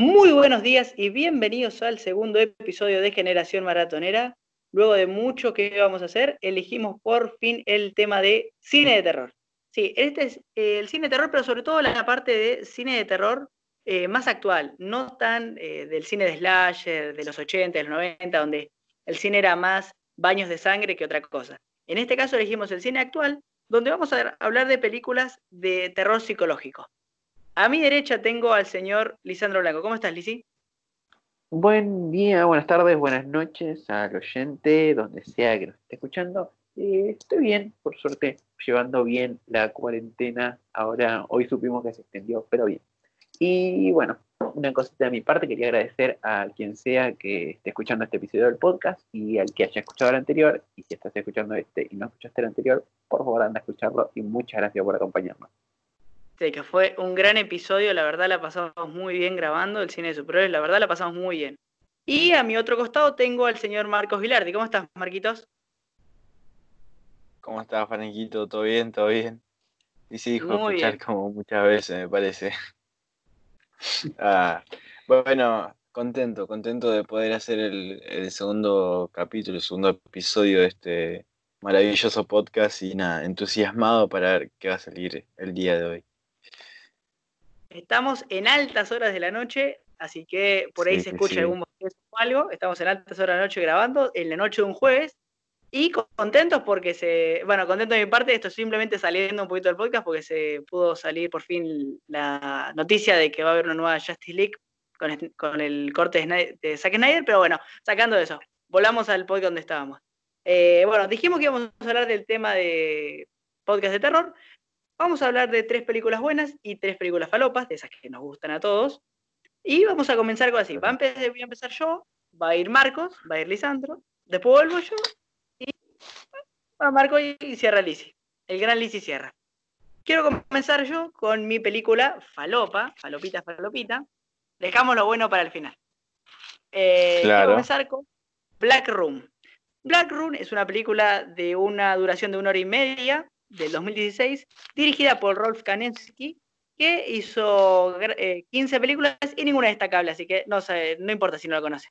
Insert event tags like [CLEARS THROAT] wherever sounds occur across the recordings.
Muy buenos días y bienvenidos al segundo episodio de Generación Maratonera. Luego de mucho que vamos a hacer, elegimos por fin el tema de cine de terror. Sí, este es eh, el cine de terror, pero sobre todo la parte de cine de terror eh, más actual, no tan eh, del cine de slasher de los 80, de los 90, donde el cine era más baños de sangre que otra cosa. En este caso elegimos el cine actual, donde vamos a hablar de películas de terror psicológico. A mi derecha tengo al señor Lisandro Blanco. ¿Cómo estás, Lisi? Buen día, buenas tardes, buenas noches al oyente, donde sea que nos esté escuchando. Eh, estoy bien, por suerte, llevando bien la cuarentena. Ahora, hoy supimos que se extendió, pero bien. Y bueno, una cosita de mi parte, quería agradecer a quien sea que esté escuchando este episodio del podcast y al que haya escuchado el anterior. Y si estás escuchando este y no escuchaste el anterior, por favor anda a escucharlo y muchas gracias por acompañarnos que fue un gran episodio, la verdad la pasamos muy bien grabando el cine de superhéroes, la verdad la pasamos muy bien. Y a mi otro costado tengo al señor Marcos Vilardi. ¿Cómo estás, Marquitos? ¿Cómo estás, Franquito? ¿Todo bien? ¿Todo bien? Y sí, dijo escuchar como muchas veces, me parece. [LAUGHS] ah, bueno, contento, contento de poder hacer el, el, segundo capítulo, el segundo episodio de este maravilloso podcast y nada, entusiasmado para ver qué va a salir el día de hoy. Estamos en altas horas de la noche, así que por ahí se escucha algún o algo. Estamos en altas horas de la noche grabando, en la noche de un jueves. Y contentos porque se. Bueno, contento de mi parte, esto simplemente saliendo un poquito del podcast porque se pudo salir por fin la noticia de que va a haber una nueva Justice League con, el corte de, Zack Snyder. Pero bueno, sacando eso, volvamos al podcast donde estábamos. Eh, bueno, dijimos que íbamos a hablar del tema de podcast de terror. Vamos a hablar de tres películas buenas y tres películas falopas, de esas que nos gustan a todos. Y vamos a comenzar con así. Va a empezar, voy a empezar yo, va a ir Marcos, va a ir Lisandro, después vuelvo yo y va Marco y cierra Lisi. El gran Lisi cierra. Quiero comenzar yo con mi película Falopa, Falopita, Falopita. Dejamos lo bueno para el final. Eh, quiero comenzar con Black Room. Black Room es una película de una duración de una hora y media, del 2016, dirigida por Rolf Kanensky, que hizo 15 eh, películas y ninguna destacable, así que no, no importa si no la conoce.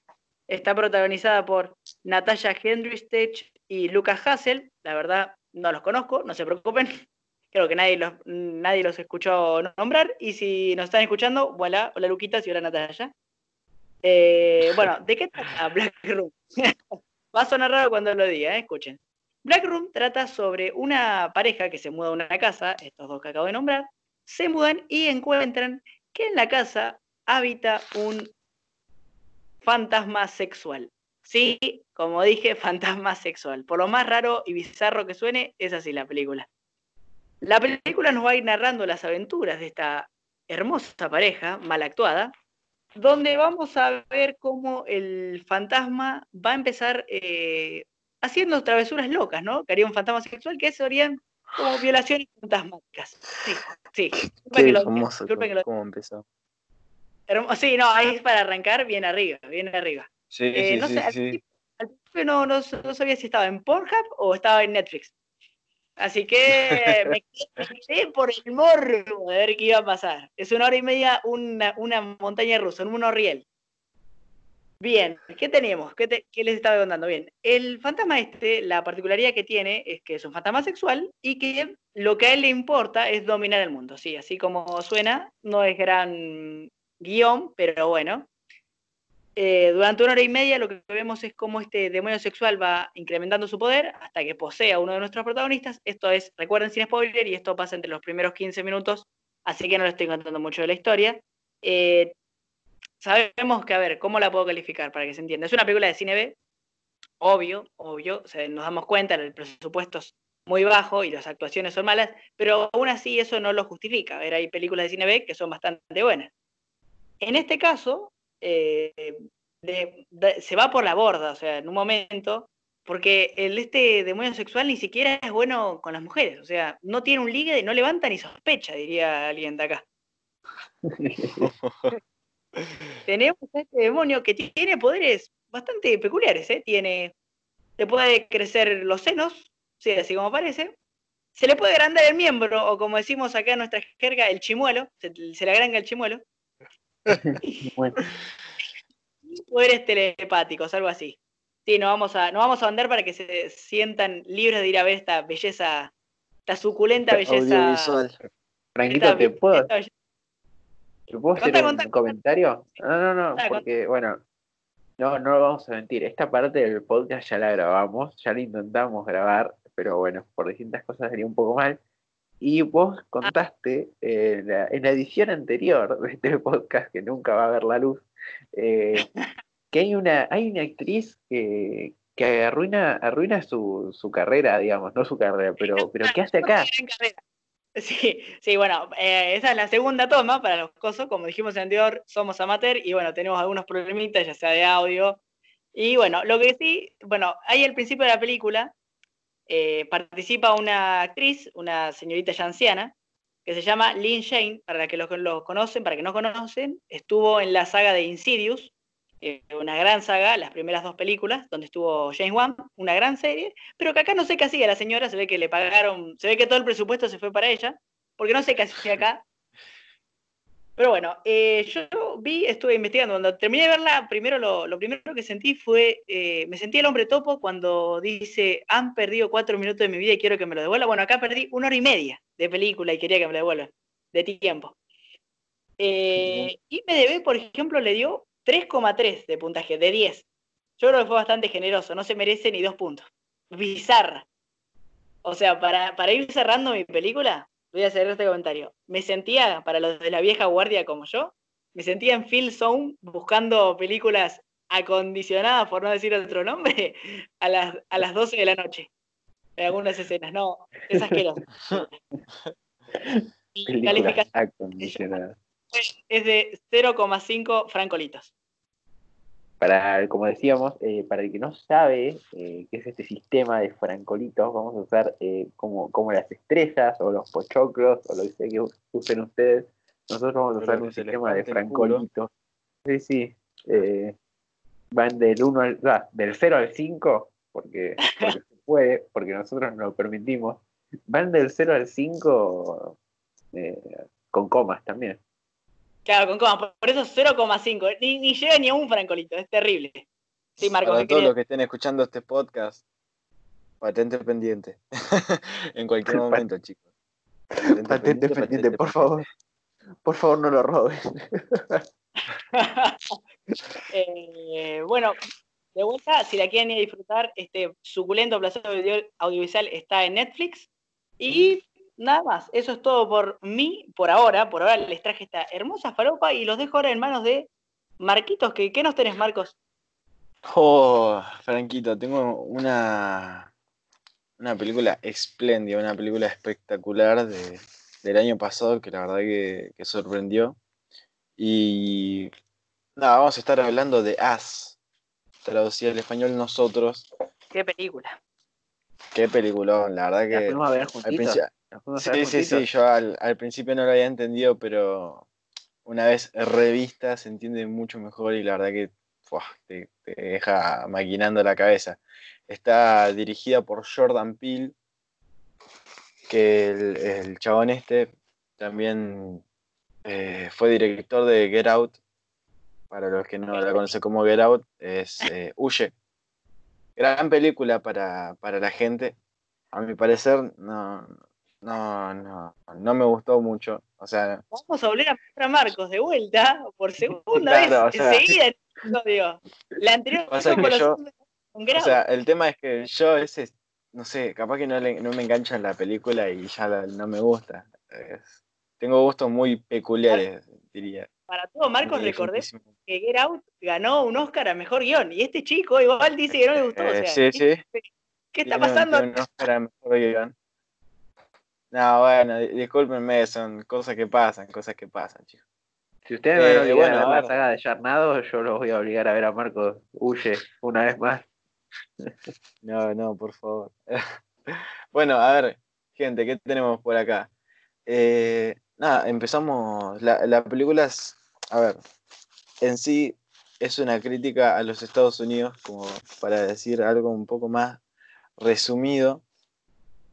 Está protagonizada por Natasha Hendristech y Lucas Hassel. La verdad, no los conozco, no se preocupen. [LAUGHS] Creo que nadie los, nadie los escuchó nombrar. Y si nos están escuchando, voilà, hola Luquitas y hola Natasha. Eh, bueno, ¿de qué trata Black Room? [LAUGHS] Va a sonar raro cuando lo diga, ¿eh? escuchen. Black Room trata sobre una pareja que se muda a una casa, estos dos que acabo de nombrar, se mudan y encuentran que en la casa habita un fantasma sexual. Sí, como dije, [LAUGHS] fantasma sexual. Por lo más raro y bizarro que suene, es así la película. La película nos va a ir narrando las aventuras de esta hermosa pareja, mal actuada, donde vamos a ver cómo el fantasma va a empezar eh, haciendo travesuras locas, ¿no? Que haría un fantasma sexual, que serían como violaciones fantasmáticas. Sí, sí. Qué famoso, ¿cómo empezó? sí, no, ahí es para arrancar bien arriba, bien arriba. Sí, eh, sí, no sí, sé, sí. Al principio no, no, sabía si estaba en Pornhub o estaba en Netflix. Así que [LAUGHS] me quedé por el morro de ver qué iba a pasar. Es una hora y media, una, una montaña rusa, un monorriel. Bien, ¿qué teníamos? ¿Qué, les estaba contando? Bien, el fantasma este, la particularidad que tiene es que es un fantasma sexual y que lo que a él le importa es dominar el mundo. Sí, así como suena, no es gran guion, pero bueno. Eh, durante una hora y media lo que vemos es cómo este demonio sexual va incrementando su poder hasta que posee uno de nuestros protagonistas. Esto es, recuerden sin spoiler, y esto pasa entre los primeros 15 minutos, así que no les estoy contando mucho de la historia. Eh, sabemos que, a ver, ¿cómo la puedo calificar para que se entienda? Es una película de cine B, obvio, obvio, nos damos cuenta, el presupuesto es muy bajo y las actuaciones son malas, pero aún así eso no lo justifica. A ver, hay películas de cine B que son bastante buenas. En este caso, eh, se va por la borda, o sea, en un momento, porque el este demonio sexual ni siquiera es bueno con las mujeres, o sea, no tiene un ligue, no levanta ni sospecha, diría alguien de acá. [LAUGHS] tenemos a este demonio que tiene poderes bastante peculiares, ¿eh? Tiene, le puede crecer los senos, sí, así como parece. Se le puede agrandar el miembro, o como decimos acá en nuestra jerga, el chimuelo, se, le agranda el chimuelo. [LAUGHS] bueno. Poderes telepáticos, algo así. Sí, no vamos a, no vamos a andar para que se sientan libres de ir a ver esta belleza, esta suculenta belleza. Franquito, ¿te puedo, ¿te puedo hacer un comentario? No, no, no, porque, bueno, no, no lo vamos a mentir. Esta parte del podcast ya la grabamos, ya la intentamos grabar, pero bueno, por distintas cosas sería un poco mal. Y vos contaste eh, en la edición anterior de este podcast, que nunca va a ver la luz, eh, [LAUGHS] que hay una, hay una actriz que, que arruina, arruina su, su, carrera, digamos, no su carrera, pero, pero ¿qué hace acá? Sí, sí, bueno, eh, esa es la segunda toma para los cosos, como dijimos en anterior, somos amateur y bueno, tenemos algunos problemitas, ya sea de audio. Y bueno, lo que sí, bueno, ahí al principio de la película eh, participa una actriz, una señorita ya anciana, que se llama Lynn Shane, para que los, lo conocen, para que no conocen, estuvo en la saga de Insidious, eh, una gran saga, las primeras dos películas, donde estuvo James Wan, una gran serie, pero que acá no sé qué hacía la señora, se ve que le pagaron, se ve que todo el presupuesto se fue para ella, porque no sé qué hacía acá, pero bueno, eh, yo vi, estuve investigando, cuando terminé de verla, primero lo, primero que sentí fue, eh, me sentí el hombre topo cuando dice, han perdido cuatro minutos de mi vida y quiero que me lo devuelva. Bueno, acá perdí una hora y media de película y quería que me lo devuelvan, de tiempo. Eh, y MDB, por ejemplo, le dio 3,3 de puntaje, de 10. Yo creo que fue bastante generoso, no se merece ni dos puntos. Bizarra. O sea, para, para ir cerrando mi película, voy a hacer este comentario. Me sentía, para los de la vieja guardia como yo, me sentía en Phil Zone buscando películas acondicionadas, por no decir otro nombre, [LAUGHS] a las, a las 12 de la noche. En algunas escenas, no, es asqueroso. [LAUGHS] Películas acondicionadas. Es de 0,5 francolitos para, como decíamos, eh, para el que no sabe eh, qué es este sistema de francolitos, vamos a usar eh, como, como las estrellas o los pochoclos o lo que sea que usen ustedes. Nosotros vamos a usar un sistema de francolitos. Sí, sí. van del 1 al, del 0 al 5, porque, porque se puede, porque nosotros nos lo permitimos. Van del 0 al 5 con comas también. Claro, con coma. Por eso 0,5. Ni, llega ni a un francolito. Es terrible. Sí, Marco. Para todos los que estén escuchando este podcast, patente pendiente. [LAUGHS] en cualquier momento, chicos. Patente, pendiente, por favor. Por favor, no lo robes. [LAUGHS] Eh, bueno, de vuelta, si la quieren ir a disfrutar, este suculento placer audiovisual está en Netflix. Y Nada más, eso es todo por mí, por ahora. Por ahora les traje esta hermosa faropa y los dejo ahora en manos de Marquitos. ¿Qué, qué nos tenés, Marcos? Oh, Franquito, tengo una, una película espléndida, una película espectacular de, del año pasado que la verdad que, que sorprendió. Y nada, vamos a estar hablando de As, traducida al español nosotros. ¿Qué película? Qué peliculón, la verdad que. La a ver Sí, sí, sí, yo al, principio no lo había entendido, pero una vez revista se entiende mucho mejor y la verdad que te, deja maquinando la cabeza. Está dirigida por Jordan Peele, que el, chabón este también eh, fue director de Get Out. Para los que no la conocen como Get Out, es eh, Huye. Gran película para, para la gente. A mi parecer, no, no, no, no me gustó mucho. O sea. Vamos a volver a a Marcos de vuelta por [LAUGHS] segunda vez o sea, enseguida La anterior o sea, o sea, el tema es que yo ese, no sé, capaz que no, no me engancho en la película y ya no me gusta. tengo gustos muy peculiares, diría. Para todo, Marcos, recordé que Get Out ganó un Oscar a mejor guion. Y este chico igual dice que no le gustó. o sea, sí, sí. ¿Qué, está pasando? Un Oscar a mejor guion. No, bueno, discúlpenme, son cosas que pasan, cosas que pasan, chicos. Si ustedes me eh, bueno, a ver la saga de Yarnado, yo los voy a obligar a ver a Marcos Huye una vez más. [LAUGHS] No, no, por favor. [LAUGHS] bueno, a ver, gente, ¿qué tenemos por acá? Eh, nada, empezamos. La, la película es, a ver, en sí es una crítica a los Estados Unidos, como para decir algo un poco más resumido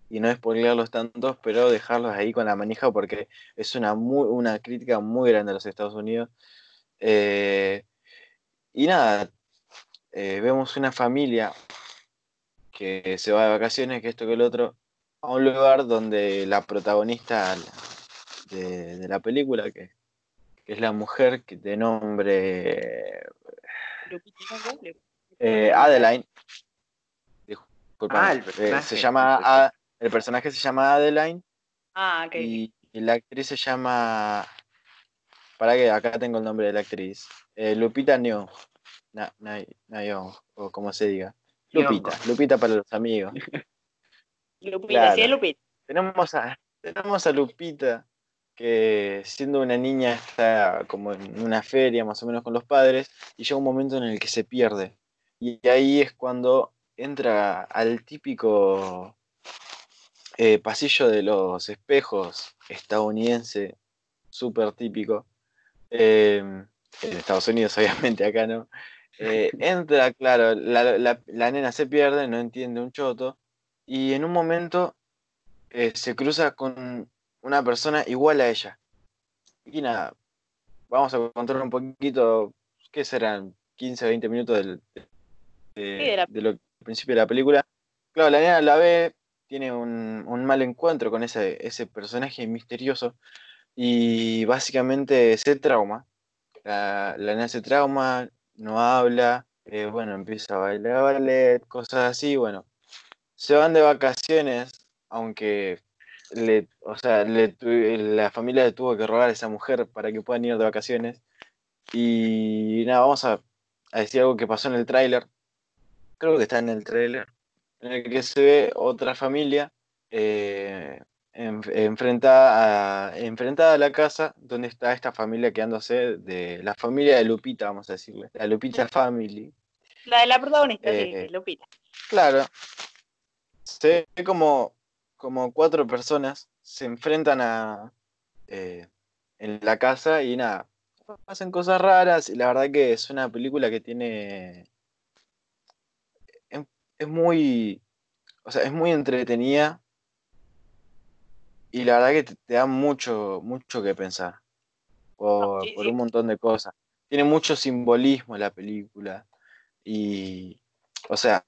y no spoilearlos tantos, pero dejarlos ahí con la manija porque es una, muy, una crítica muy grande a los Estados Unidos. Eh, y nada, eh, vemos una familia que se va de vacaciones, que esto que el otro, a un lugar donde la protagonista de, la película, que, es la mujer que de nombre eh, Adeline, disculpa, ah, se llama el personaje. se llama Adeline ah, y, la actriz se llama para que acá tengo el nombre de la actriz Lupita Nyong'o. O como se diga. Lupita, Lupita para los amigos. [LAUGHS] Lupita, sí es Lupita. Tenemos a, tenemos a Lupita, que siendo una niña está como en una feria más o menos con los padres, y llega un momento en el que se pierde. Y ahí es cuando entra al típico eh, pasillo de los espejos estadounidense, súper típico. Eh, en Estados Unidos, [LAUGHS] obviamente, acá no. Eh, [LAUGHS] entra, claro, la, nena se pierde, no entiende un choto, y en un momento se cruza con una persona igual a ella. Y nada, vamos a contar un poquito, ¿qué serán? 15, 20 minutos del, de, lo, principio de la película. Claro, la nena la ve, tiene un, mal encuentro con ese, ese personaje misterioso y básicamente se trauma. La, la nena se trauma, no habla, eh, bueno, empieza a bailar ballet, cosas así, bueno. Se van de vacaciones, aunque le, o sea, la familia le tuvo que rogar a esa mujer para que puedan ir de vacaciones. Y nada, vamos a, decir algo que pasó en el tráiler. Creo que está en el tráiler. En el que se ve otra familia eh, enfrentada, a, enfrentada a la casa donde está esta familia quedándose de la familia de Lupita, vamos a decirle, la Lupita Family. La de la protagonista, sí, eh, Lupita. Claro. Se ve como, como cuatro personas se enfrentan a eh, en la casa y nada, pasan cosas raras y la verdad que es una película que tiene es muy o sea, es muy entretenida y la verdad que te, da mucho, mucho que pensar por, un montón de cosas. Tiene mucho simbolismo la película y, o sea,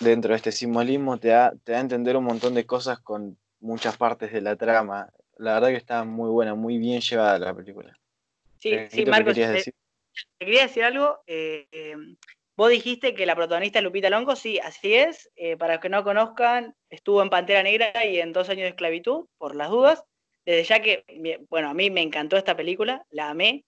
dentro de este simbolismo te da, te da a entender un montón de cosas con muchas partes de la trama. La verdad que está muy buena, muy bien llevada la película. Sí, sí, Marcos, te, quería decir algo. Eh, em, Vos dijiste que la protagonista es Lupita Longo, sí, así es. Eh, para los que no conozcan, estuvo en Pantera Negra y en Dos años de esclavitud, por las dudas. Desde ya que, bueno, a mí me encantó esta película, la amé.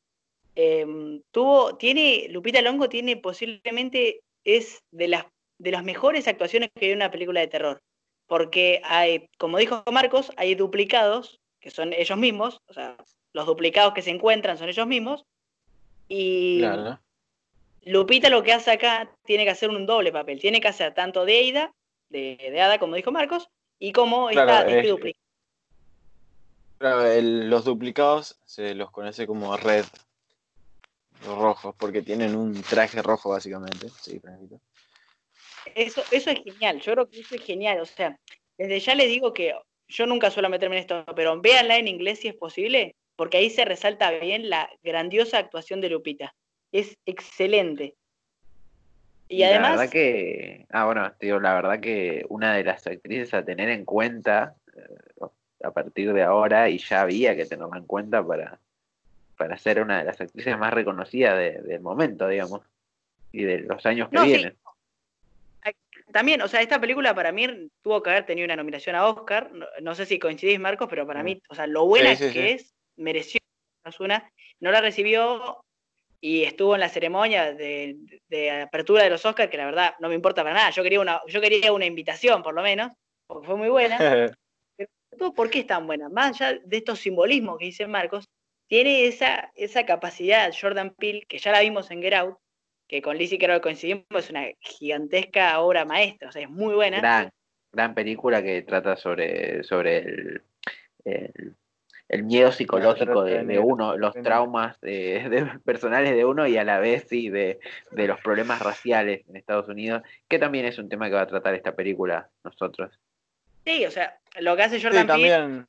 Em, tuvo, tiene, Lupita Longo tiene posiblemente, es de las, de las mejores actuaciones que hay en una película de terror. Porque hay, como dijo Marcos, hay duplicados, que son ellos mismos, o sea, los duplicados que se encuentran son ellos mismos. Y Lupita lo que hace acá tiene que hacer un doble papel. Tiene que hacer tanto de Eida, de, de Ada, como dijo Marcos, y como está este duplicado. Claro, los duplicados se los conoce como red, los rojos, porque tienen un traje rojo básicamente. Eso, eso es genial, yo creo que eso es genial. O sea, desde ya les digo que yo nunca suelo meterme en esto, pero véanla en inglés si es posible, porque ahí se resalta bien la grandiosa actuación de Lupita es excelente. Y, además. La verdad que. Ah, bueno, digo, la verdad que una de las actrices a tener en cuenta eh, a partir de ahora, y ya había que tenerla en cuenta para, para ser una de las actrices más reconocidas del momento, digamos, y de los años que vienen. También, o sea, esta película para mí tuvo que haber tenido una nominación a Oscar. No, sé si coincidís, Marcos, pero para mm. mí, o sea, lo buena que es, mereció una. No la recibió y estuvo en la ceremonia de, apertura de los Oscars, que la verdad no me importa para nada. Yo quería una, yo quería una invitación, por lo menos, porque fue muy buena. [LAUGHS] Pero ¿por qué es tan buena? Más allá de estos simbolismos que dice Marcos, tiene esa, esa capacidad Jordan Peele, que ya la vimos en Get Out, que con Lizzie creo que coincidimos, es una gigantesca obra maestra, o sea, es muy buena. Gran, gran película que trata sobre, sobre el el miedo psicológico de, uno, los traumas de, personales de uno y a la vez sí de, los problemas raciales en Estados Unidos, que también es un tema que va a tratar esta película nosotros. Sí, o sea, lo que hace Jordan sí, también.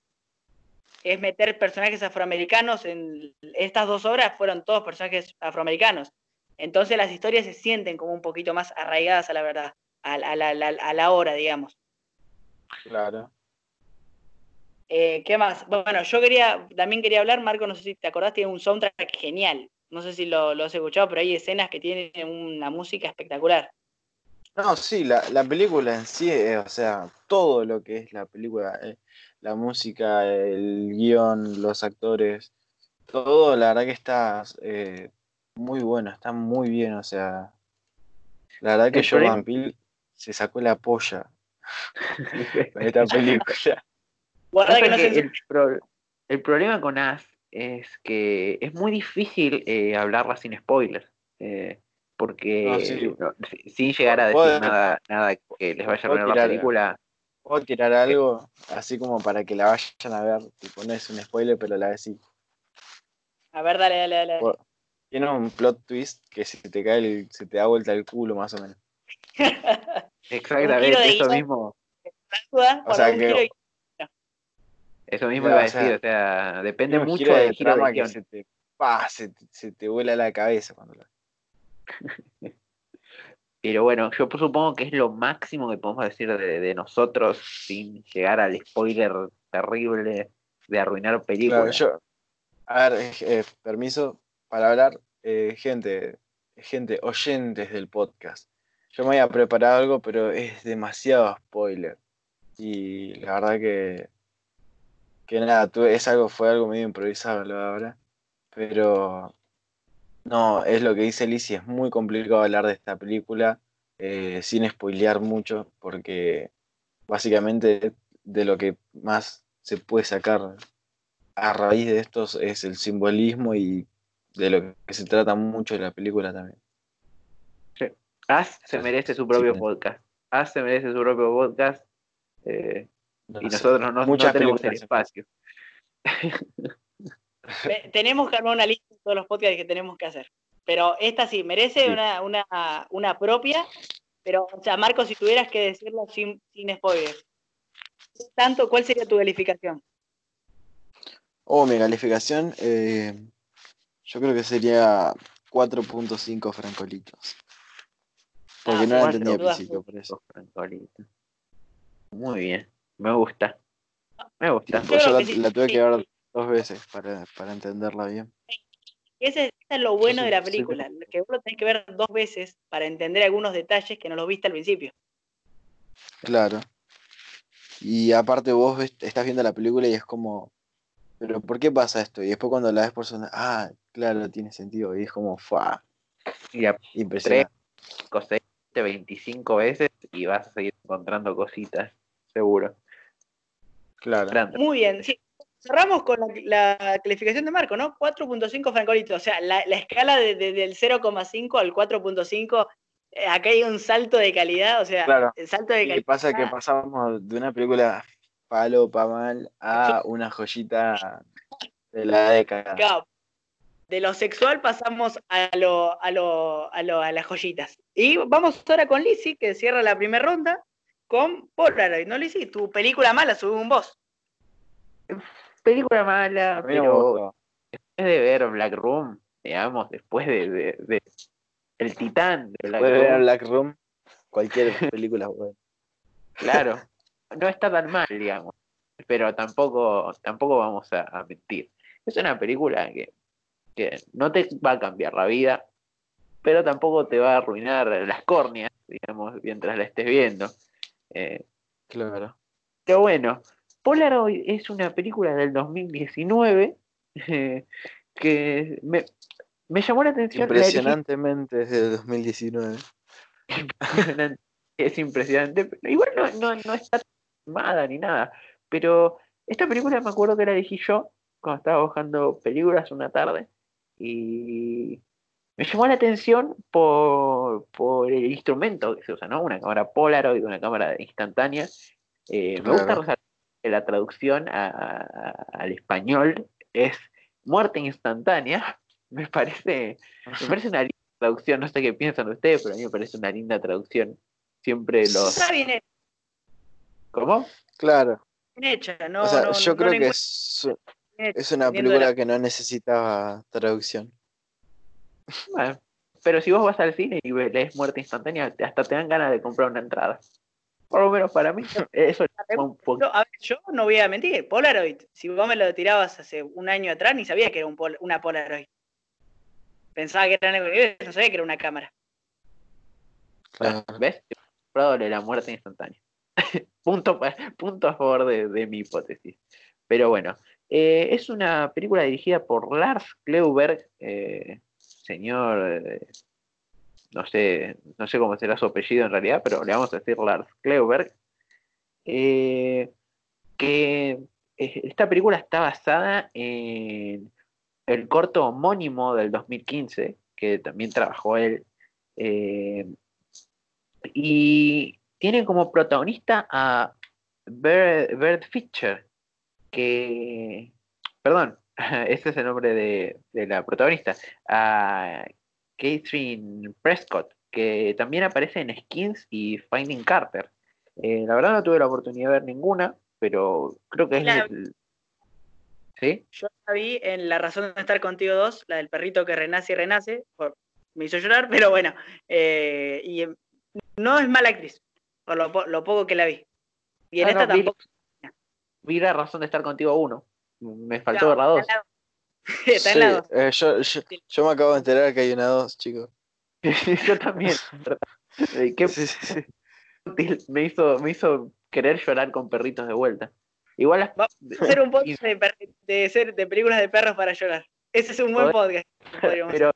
es meter personajes afroamericanos en estas dos obras fueron todos personajes afroamericanos. Entonces las historias se sienten como un poquito más arraigadas a la verdad, a, la hora, digamos. Claro. Eh, ¿Qué más? Bueno, yo quería, también quería hablar, Marco, no sé si te acordás, tiene un soundtrack genial. No sé si lo, lo has escuchado, pero hay escenas que tienen una música espectacular. No, sí, la, película en sí, eh, o sea, todo lo que es la película, eh, la música, el guion, los actores, todo, la verdad que está eh, muy bueno, está muy bien, o sea, la verdad que Jordan Peele se sacó la polla [LAUGHS] con esta película. el, problema con As es que es muy difícil hablarla sin spoilers porque sin llegar a decir nada, nada que les vaya a poner la película. Puedo tirar algo así como para que la vayan a ver, tipo, no es un spoiler, pero la decís. A ver, dale, dale, dale. Tiene un plot twist que se te cae el, se te da vuelta el culo más o menos. [LAUGHS] Exactamente, eso mismo. O sea, que, eso mismo iba a decir, o sea, depende mucho del giro de que se te, se, se te vuela la cabeza cuando la [LAUGHS] Pero bueno, yo supongo que es lo máximo que podemos decir de, nosotros sin llegar al spoiler terrible de arruinar películas. a ver, eh, permiso para hablar, eh, gente, gente, oyentes del podcast. Yo me había preparado algo, pero es demasiado spoiler. Y la verdad que, que nada, es algo, fue algo medio improvisado, la verdad. Pero no, es lo que dice Lizzie, es muy complicado hablar de esta película eh, sin spoilear mucho, porque básicamente de lo que más se puede sacar a raíz de estos es el simbolismo y de lo que se trata mucho de la película también. Sí. As se merece su propio podcast. As se merece su propio podcast. Eh, y nosotros no, no tenemos el espacio. tenemos que armar una lista de todos los podcasts que tenemos que hacer. Pero esta sí, merece Una, una, propia. Pero, o sea, Marco, si tuvieras que decirlo sin, sin spoilers, tanto, ¿cuál sería tu calificación? Oh, mi calificación, eh, yo creo que sería 4.5 francolitos. Porque ah, no la entendí al principio, por eso. Muy bien, me gusta. Me gusta. Yo, la, tuve que ver dos veces para, para entenderla bien. Ese, es lo bueno de la película, que vos lo tenés que ver dos veces para entender algunos detalles que no los viste al principio. Claro. Y aparte vos estás viendo la película y es como, pero ¿por qué pasa esto? Y después cuando la ves por zona, ah, claro, tiene sentido. Y es como, fa. Y impresionante. 25 veces y vas a seguir encontrando cositas, seguro. Claro. Muy bien, sí. Cerramos con la, calificación de Marco, ¿no? 4.5 francolitos. O sea, la, escala de, del 0,5 al 4.5, eh, acá hay un salto de calidad. O sea, el salto de calidad. pasa que pasamos de una película palo pa mal a una joyita de la década. De lo sexual pasamos a lo, a lo, a lo, a las joyitas. Y vamos ahora con Lizzie, que cierra la primera ronda con Polaroid, ¿no, Lizzie? Tu película mala, sube un voz. Película mala, pero después de ver Black Room, digamos, después de, El Titán de Black Room. ver Black Room, cualquier película buena. Claro, [LAUGHS] no está tan mal, digamos, pero tampoco, tampoco vamos a, mentir. Es una película que, que no te va a cambiar la vida, pero tampoco te va a arruinar las córneas, digamos, mientras la estés viendo. Eh, claro. Pero bueno, Polaroid es una película del 2019 [LAUGHS] que me, llamó la atención. Impresionantemente es de 2019. [LAUGHS] es impresionante. igual no, no, está ni nada. Pero esta película me acuerdo que la elegí yo cuando estaba buscando películas una tarde. Y me llamó la atención por, el instrumento que se usa, ¿no? Una cámara Polaroid, una cámara instantánea. Eh, me gusta la traducción al español es muerte instantánea. [LAUGHS] Me parece, me parece una linda traducción, no sé qué piensan ustedes, pero a mí me parece una linda traducción. Siempre los... Está bien. ¿Cómo? Claro. hecha, no, o sea, yo creo que es, es una película que no necesitaba traducción. Bueno, pero si vos vas al cine y lees muerte instantánea, hasta te dan ganas de comprar una entrada. Por lo menos para mí, [LAUGHS] eso es un poco. A ver, yo no voy a mentir, Polaroid, si vos me lo tirabas hace un año atrás, ni sabía que era un una Polaroid. Pensaba que era no sabía que era una cámara. ¿Ves? de la muerte instantánea. [LAUGHS] punto, punto a favor de, mi hipótesis. Pero bueno, eh, es una película dirigida por Lars Kleuberg, eh, señor, eh, no sé, no sé cómo será su apellido en realidad, pero le vamos a decir Lars Kleuberg, que esta película está basada en el corto homónimo del 2015, que también trabajó él, y tiene como protagonista a Bert, Fischer, que, perdón, [LAUGHS] ese es el nombre de, la protagonista, a Catherine Prescott, que también aparece en Skins y Finding Carter. Eh, la verdad no tuve la oportunidad de ver ninguna, pero creo que es... ¿Sí? Yo la vi en La razón de estar contigo dos, la del perrito que renace y renace, me hizo llorar, pero bueno, eh, y no es mala actriz, por lo, poco que la vi. Y en ah, esta tampoco. Vi, la razón de estar contigo uno. Me faltó ver la dos. Está en la dos. [LAUGHS] Eh, yo, me acabo de enterar que hay una dos, chicos. [LAUGHS] yo también. Eh, ¿Qué sí, sí, me, hizo, me hizo querer llorar con perritos de vuelta. Igual Vamos a hacer un podcast de, ser, de películas de perros para llorar. Ese es un buen podcast. Pero,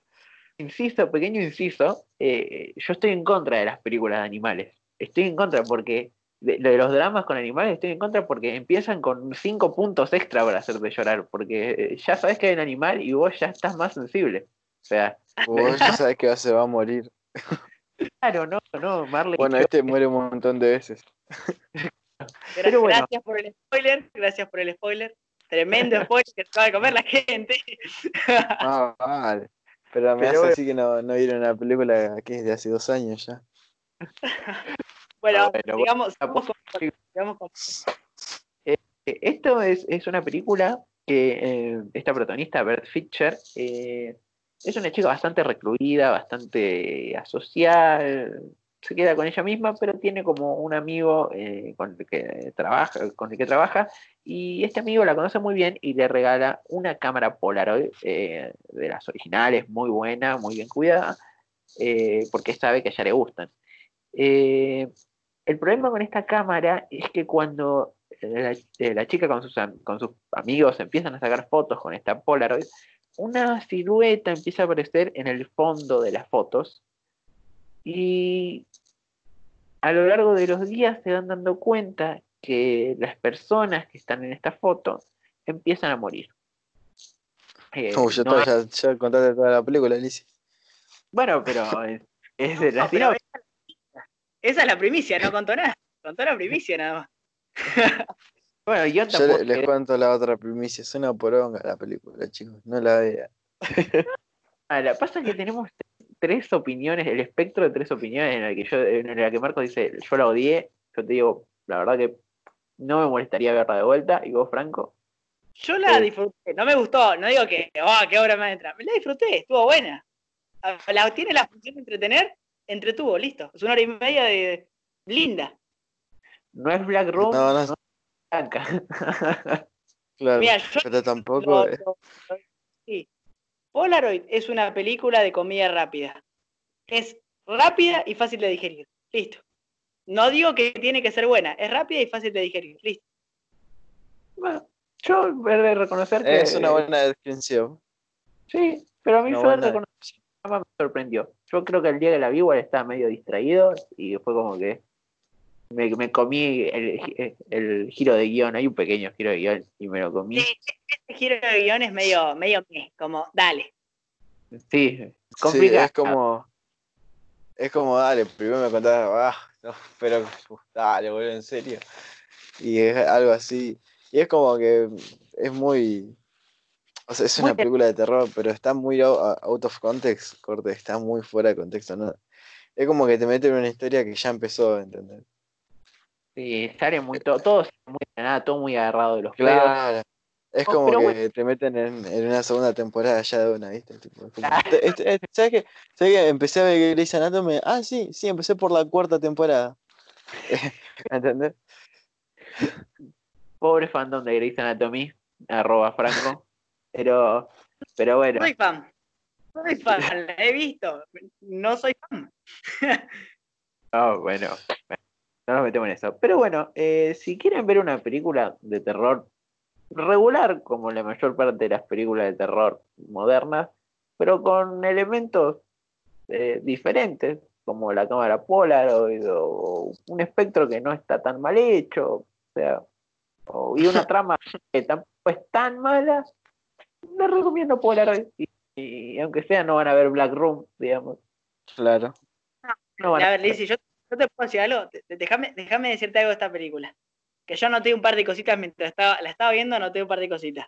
insisto, pequeño inciso, eh, yo estoy en contra de las películas de animales estoy en contra porque de, los dramas con animales estoy en contra porque empiezan con cinco puntos extra para hacerte llorar, porque eh, ya sabes que hay un animal y vos ya estás más sensible. O sea, vos ya [LAUGHS] sabes que se va a morir. Claro, no, no, Marley. Bueno, este muere un montón de veces. Gracias por el spoiler, gracias por el spoiler. Tremendo spoiler que se va a comer la gente. Ah, vale. Pero me hace así que no, no vieron una película que es de hace dos años ya. [LAUGHS] bueno, digamos, eh, esto es, una película que eh, esta protagonista, Bert Fischer, eh, es una chica bastante recluida, bastante asocial, se queda con ella misma, pero tiene como un amigo con, el que trabaja, con el que trabaja, y este amigo la conoce muy bien y le regala una cámara Polaroid de las originales, muy buena, muy bien cuidada, porque sabe que a ella le gustan. Eh, el problema con esta cámara es que cuando la, eh, chica con sus, con sus amigos empiezan a sacar fotos con esta Polaroid, una silueta empieza a aparecer en el fondo de las fotos y a lo largo de los días se van dando cuenta que las personas que están en esta foto empiezan a morir. Eh, ya, contaste toda la película, Alicia. Bueno, pero es, de la esa es la primicia, no contó nada. Contó la primicia nada más. [LAUGHS] bueno, yo tampoco. Yo les, cuento la otra primicia. Es una poronga la película, chicos. No la vean. [LAUGHS] ah, la pasa que tenemos tres opiniones, el espectro de tres opiniones en la que yo, en la que Marco dice, yo la odié. Yo te digo, la verdad que no me molestaría verla de vuelta. Y vos, Franco. Yo la eh, disfruté, no me gustó, no digo que, oh, qué obra me entra. Me la disfruté, estuvo buena. La, tiene la función de entretener entretuvo, listo. Es una hora y media de linda. No es Black Room, no, no es blanca. [LAUGHS] claro, pero tampoco. sí. Polaroid es una película de comida rápida. Es rápida y fácil de digerir. Listo. No digo que tiene que ser buena, es rápida y fácil de digerir. Listo. Bueno, yo he de reconocer que. Es una buena descripción. Sí, pero a mí yo de reconocer me sorprendió. Yo creo que el día de la vi igual estaba medio distraído y fue como que me, comí el, giro de guion. Hay un pequeño giro de guion y me lo comí. Sí, ese giro de guion es medio, medio como, dale. Sí, complicado. es como, es como, dale, primero me contás, ah, pero dale, boludo, en serio. Y es algo así. Y es como que es muy o sea, es una película de terror, pero está muy out of context, corte, está muy fuera de contexto, ¿no? Es como que te meten en una historia que ya empezó, ¿entendés? Sí, sale muy todo, todo muy nada, todo muy agarrado de los claro. Es como que te meten en, en, una segunda temporada ya de una, ¿viste? Este, este, ¿sabes, qué? ¿Sabes qué? Empecé a ver Grey's Anatomy. Ah, sí, sí, empecé por la cuarta temporada. [LAUGHS] ¿Entendés? Pobre fandom de Grey's Anatomy, arroba Franco. Pero, pero bueno. Soy fan. Soy fan, la he visto. No soy fan. [LAUGHS] oh, bueno. No nos metemos en eso. Pero bueno, eh, si quieren ver una película de terror regular, como la mayor parte de las películas de terror modernas, pero con elementos eh, diferentes, como la cámara Polaroid o un espectro que no está tan mal hecho, o sea, y una [LAUGHS] trama que tampoco es tan mala, les recomiendo Polaroid. Y, aunque sea, no van a ver Black Room, digamos. Claro. a, ver, Lizzie, yo, te puedo decir algo. Déjame, déjame decirte algo de esta película. Que yo noté un par de cositas mientras estaba, la estaba viendo, noté un par de cositas.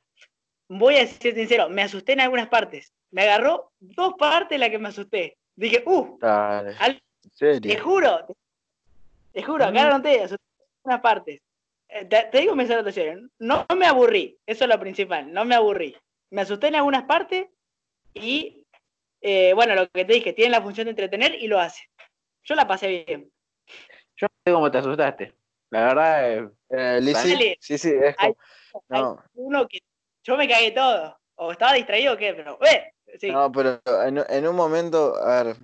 Voy a ser sincero, me asusté en algunas partes. Me agarró dos partes en las que me asusté. Dije, uh, te juro, te, juro, acá no te asusté en algunas partes. Eh, te, digo mis anotaciones, no, no me aburrí, eso es lo principal, no me aburrí. Me asusté en algunas partes, y eh, bueno, lo que te dije, tiene la función de entretener y lo hace. Yo la pasé bien. Yo no sé cómo te asustaste. La verdad, eh, eh sí, sí, es como, uno que yo me cagué todo. O estaba distraído o qué, pero eh, sí. No, pero en, un momento, a ver,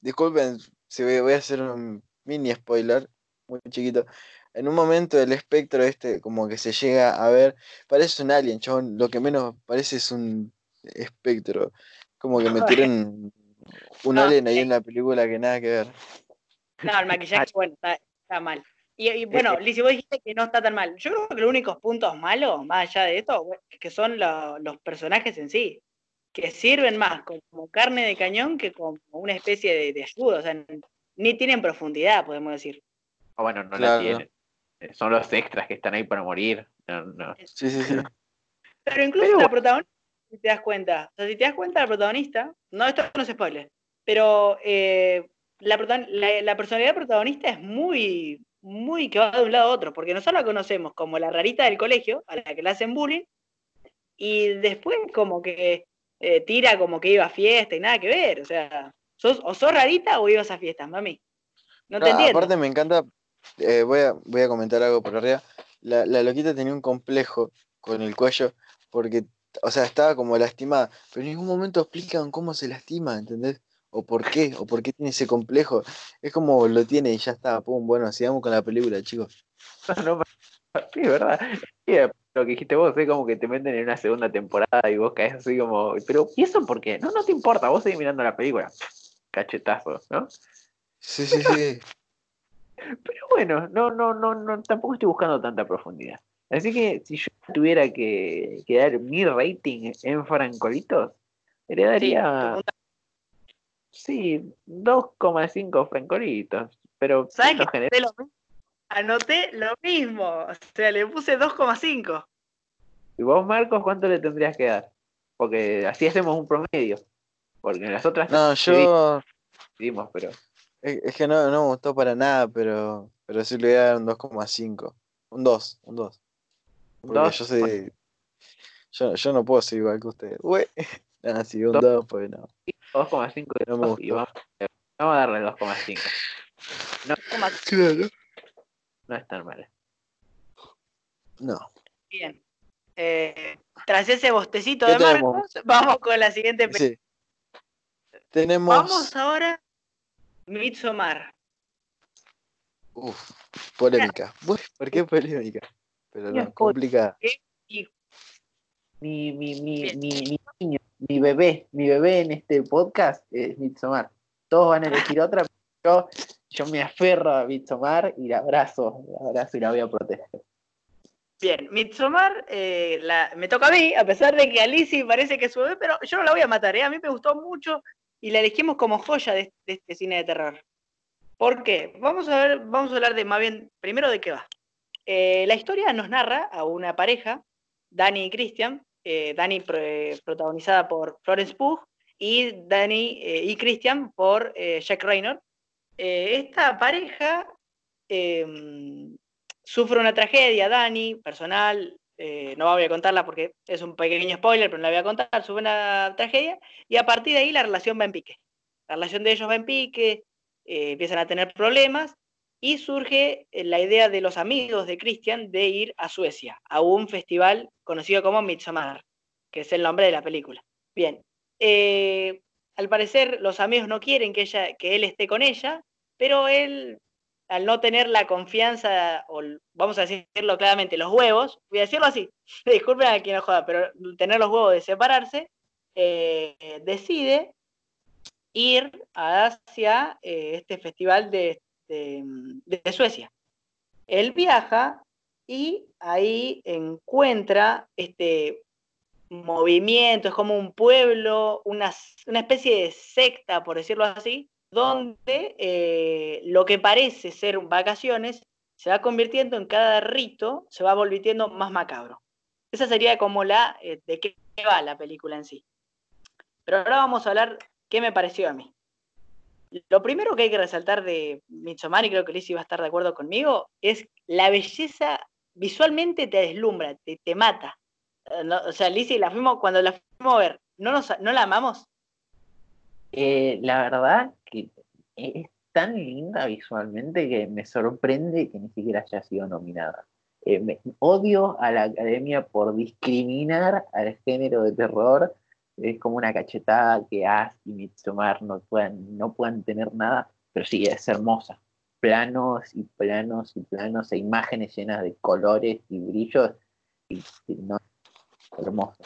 disculpen si voy, a hacer un mini spoiler, muy chiquito. En un momento el espectro este, como que se llega a ver, parece un alien, chabón. Lo que menos parece es un espectro. Como que [LAUGHS] metieron un alien ahí en la película que nada que ver. No, el maquillaje, [LAUGHS] bueno, está, mal. Y, bueno, [LAUGHS] Lizzie, vos dijiste que no está tan mal. Yo creo que los únicos puntos malos, más allá de esto, que son los personajes en sí, que sirven más como carne de cañón que como una especie de, de ayuda. O sea, ni tienen profundidad, podemos decir. Ah, bueno, no la tienen. Son los extras que están ahí para morir. Sí, sí, sí. Pero incluso la protagonista si te das cuenta. O sea, si te das cuenta, la protagonista, no, esto no se spoiler, pero eh, la, la, personalidad protagonista es muy, muy que va de un lado a otro, porque nosotros la conocemos como la rarita del colegio, a la que le hacen bullying, y después como que eh, tira como que iba a fiesta y nada que ver, o sea, sos, o sos rarita o ibas a fiestas, mami. No te entiendo. Aparte me encanta, eh, voy, a, voy a comentar algo por arriba, la, la loquita tenía un complejo con el cuello porque o sea, estaba como lastimada, pero en ningún momento explican cómo se lastima, ¿entendés? O por qué, o por qué tiene ese complejo. Es como lo tiene y ya está, pum, bueno, sigamos con la película, chicos. [LAUGHS] No, sí, verdad. lo que dijiste vos es como que te meten en una segunda temporada y vos caes así como, pero ¿y eso por qué? No, no te importa, vos seguís mirando la película. Cachetazo, ¿no? Sí, sí, sí. Pero bueno, no, no, no, no, tampoco estoy buscando tanta profundidad. Así que si yo tuviera que, dar mi rating en francolitos, le daría. Sí, 2,5 francolitos. Pero. ¿Sabes que lo anoté lo mismo? O sea, le puse 2,5. ¿Y vos, Marcos, cuánto le tendrías que dar? Porque así hacemos un promedio. Porque en las otras. No, yo. Dimos, pero. Es, que no, no me gustó para nada, pero, pero sí le voy a dar un 2,5. Un 2, un 2 yo soy. Yo, yo, no puedo ser igual que ustedes. Uy, nada, si un 2, pues no. 2,5 no me gustó. Vamos, vamos, a darle 2,5. [LAUGHS] No, claro. no es tan mal. No. Bien. Eh, tras ese bostecito de Marcos, vamos con la siguiente película. Sí. Tenemos. Vamos ahora. Midsommar. Uf, polémica. ¿Por qué polémica? pero no, complicada. Mi, mi, mi, mi, niño, mi bebé, mi bebé en este podcast es Mitsomar. Todos van a elegir otra, pero yo, yo me aferro a Mitsomar y la abrazo, la abrazo y la voy a proteger. Bien, Mitsomar eh, me toca a mí, a pesar de que Alicia parece que es su bebé, pero yo no la voy a matar, ¿eh? a mí me gustó mucho y la elegimos como joya de, este cine de terror. ¿Por qué? Vamos a ver, vamos a hablar de más bien, primero de qué va. Eh, la historia nos narra a una pareja, Dani y Christian, eh, Dani protagonizada por Florence Pugh y Dani eh, y Christian por Jack Raynor. esta pareja em, sufre una tragedia, Dani, personal, eh, no voy a contarla porque es un pequeño spoiler, pero no la voy a contar, sufre una tragedia, y a partir de ahí la relación va en pique. La relación de ellos va en pique, eh, empiezan a tener problemas, y surge eh, la idea de los amigos de Christian de ir a Suecia, a un festival conocido como Midsommar, que es el nombre de la película. Bien, al parecer los amigos no quieren que, ella, que él esté con ella, pero él al no tener la confianza, o vamos a decirlo claramente, los huevos, voy a decirlo así, [LAUGHS] disculpen a quien no joda, pero tener los huevos de separarse, eh, decide ir hacia eh, este festival de, de, Suecia. Él viaja y ahí encuentra este movimiento, es como un pueblo, una, una especie de secta, por decirlo así, donde eh, lo que parece ser vacaciones se va convirtiendo en cada rito, se va volviendo más macabro. Esa sería como la eh, de qué va la película en sí. Pero ahora vamos a hablar qué me pareció a mí. Lo primero que hay que resaltar de Midsommar, y creo que Lizzie va a estar de acuerdo conmigo, es la belleza visualmente te deslumbra, te, te mata. Eh, o sea, Lizzie, la fuimos, cuando la fuimos a ver, ¿no, ¿no la amamos? Eh, la verdad que es tan linda visualmente que me sorprende que ni siquiera haya sido nominada. Eh, odio a la academia por discriminar al género de terror. Es como una cachetada que As y Midsommar no puedan, no puedan tener nada, pero sí, es hermosa. Planos y planos y planos e imágenes llenas de colores y brillos. Y, no, hermoso.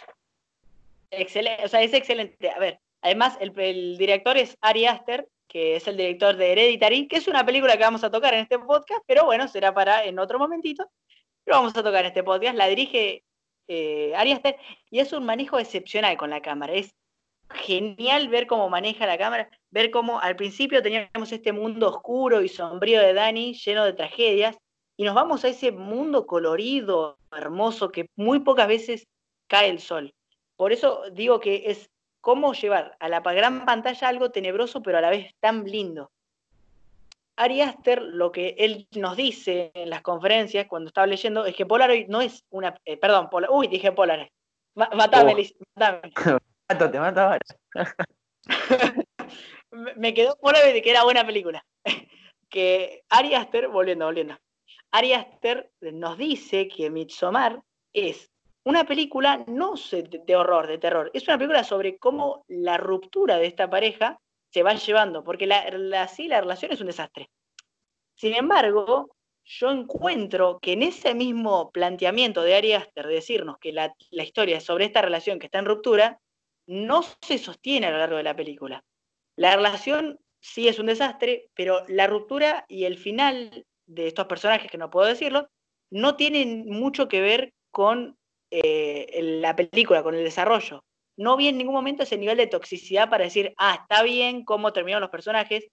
Excelente, o sea, es excelente. A ver, Además, el, director es Ari Aster, que es el director de Hereditary, que es una película que vamos a tocar en este podcast, pero bueno, será para en otro momentito. Pero vamos a tocar en este podcast. La dirige eh, Ari Aster y es un manejo excepcional con la cámara. Es genial ver cómo maneja la cámara, ver cómo al principio teníamos este mundo oscuro y sombrío de Dani, lleno de tragedias, y nos vamos a ese mundo colorido, hermoso, que muy pocas veces cae el sol. Por eso digo que es cómo llevar a la gran pantalla algo tenebroso, pero a la vez tan lindo. Ari Aster, lo que él nos dice en las conferencias cuando estaba leyendo, es que Polaroid no es una. Eh, perdón, uy, dije Polaroid. matame, oh. matame. [LAUGHS] Mato, te mato ahora. [LAUGHS] Me quedó Polaroid de que era buena película. [LAUGHS] que Ari Aster, volviendo, volviendo. Ari Aster nos dice que Midsommar es una película no de horror, de terror, es una película sobre cómo la ruptura de esta pareja se va llevando, porque la, la, la relación es un desastre. Sin embargo, yo encuentro que en ese mismo planteamiento de Ari Aster de decirnos que la, la historia sobre esta relación que está en ruptura, no se sostiene a lo largo de la película. La relación sí es un desastre, pero la ruptura y el final de estos personajes, que no puedo decirlo, no tienen mucho que ver con eh, la película, con el desarrollo. No vi en ningún momento ese nivel de toxicidad para decir, ah, está bien cómo terminaron los personajes,